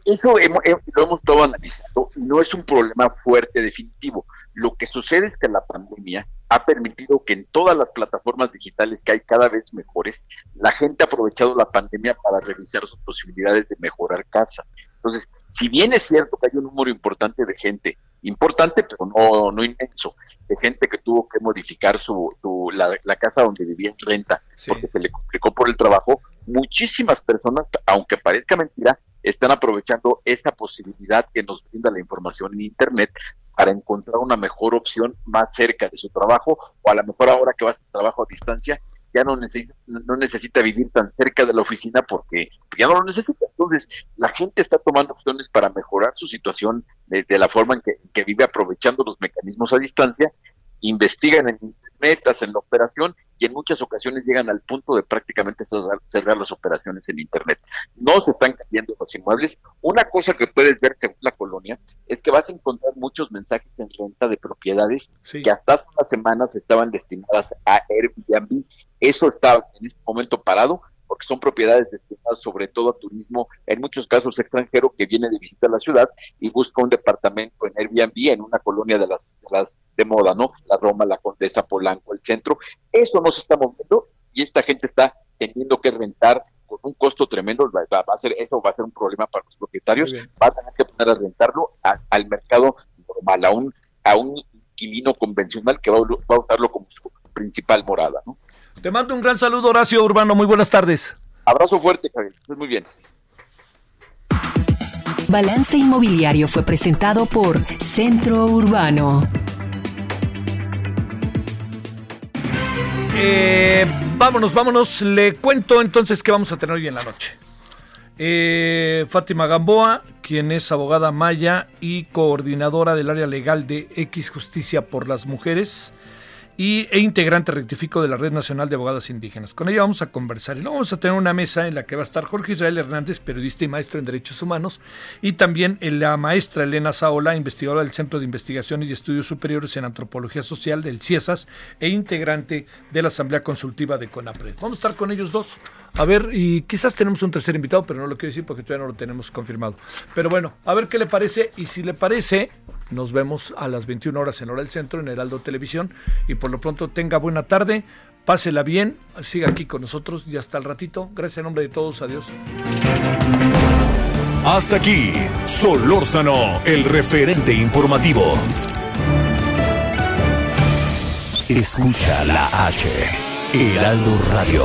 eso hemos, lo hemos todo analizado y no es un problema fuerte definitivo. Lo que sucede es que la pandemia ha permitido que en todas las plataformas digitales que hay cada vez mejores, la gente ha aprovechado la pandemia para revisar sus posibilidades de mejorar casa. Entonces, si bien es cierto que hay un número importante de gente, importante pero no, no inmenso, de gente que tuvo que modificar su, la, casa donde vivía en renta porque se le complicó por el trabajo, muchísimas personas, aunque parezca mentira, están aprovechando esa posibilidad que nos brinda la información en Internet para encontrar una mejor opción más cerca de su trabajo o a lo mejor ahora que va a su trabajo a distancia ya no necesita, no necesita vivir tan cerca de la oficina porque ya no lo necesita. Entonces, la gente está tomando opciones para mejorar su situación de, la forma en que, que, vive aprovechando los mecanismos a distancia, investigan en Internet, hacen la operación y en muchas ocasiones llegan al punto de prácticamente cerrar, las operaciones en Internet. No se están cayendo los inmuebles. Una cosa que puedes ver según la colonia es que vas a encontrar muchos mensajes en renta de propiedades que hasta hace unas semanas estaban destinadas a Airbnb. Eso está en este momento parado porque son propiedades destinadas sobre todo a turismo, en muchos casos extranjero que viene de visita a la ciudad y busca un departamento en Airbnb en una colonia de las, de las de moda, ¿no? La Roma, la Condesa, Polanco, el centro. Eso no se está moviendo y esta gente está teniendo que rentar con un costo tremendo, va, a ser, eso va a ser un problema para los propietarios, va a tener que poner a rentarlo al mercado normal, a un, a un inquilino convencional que va, va a usarlo como su principal morada, ¿no? Te mando un gran saludo, Horacio Urbano. Muy buenas tardes. Abrazo fuerte, Javier. Muy bien. Balance Inmobiliario fue presentado por Centro Urbano. Eh, vámonos, vámonos. Le cuento entonces qué vamos a tener hoy en la noche. Eh, Fátima Gamboa, quien es abogada maya y coordinadora del área legal de X Justicia por las Mujeres y, e integrante, rectifico, de la Red Nacional de Abogados Indígenas. Con ella vamos a conversar y luego vamos a tener una mesa en la que va a estar Jorge Israel Hernández, periodista y maestro en Derechos Humanos, y también la maestra Elena Saola, investigadora del Centro de Investigaciones y Estudios Superiores en Antropología Social del CIESAS e integrante de la Asamblea Consultiva de CONAPRED. Vamos a estar con ellos dos. A ver, y quizás tenemos un tercer invitado, pero no lo quiero decir porque todavía no lo tenemos confirmado. Pero bueno, a ver qué le parece y si le parece, nos vemos a las 21 horas en Hora del Centro en Heraldo Televisión y por lo pronto tenga buena tarde, pásela bien, siga aquí con nosotros y hasta el ratito. Gracias en nombre de todos, adiós. Hasta aquí, Solórzano, el referente informativo. Escucha la H, Heraldo Radio.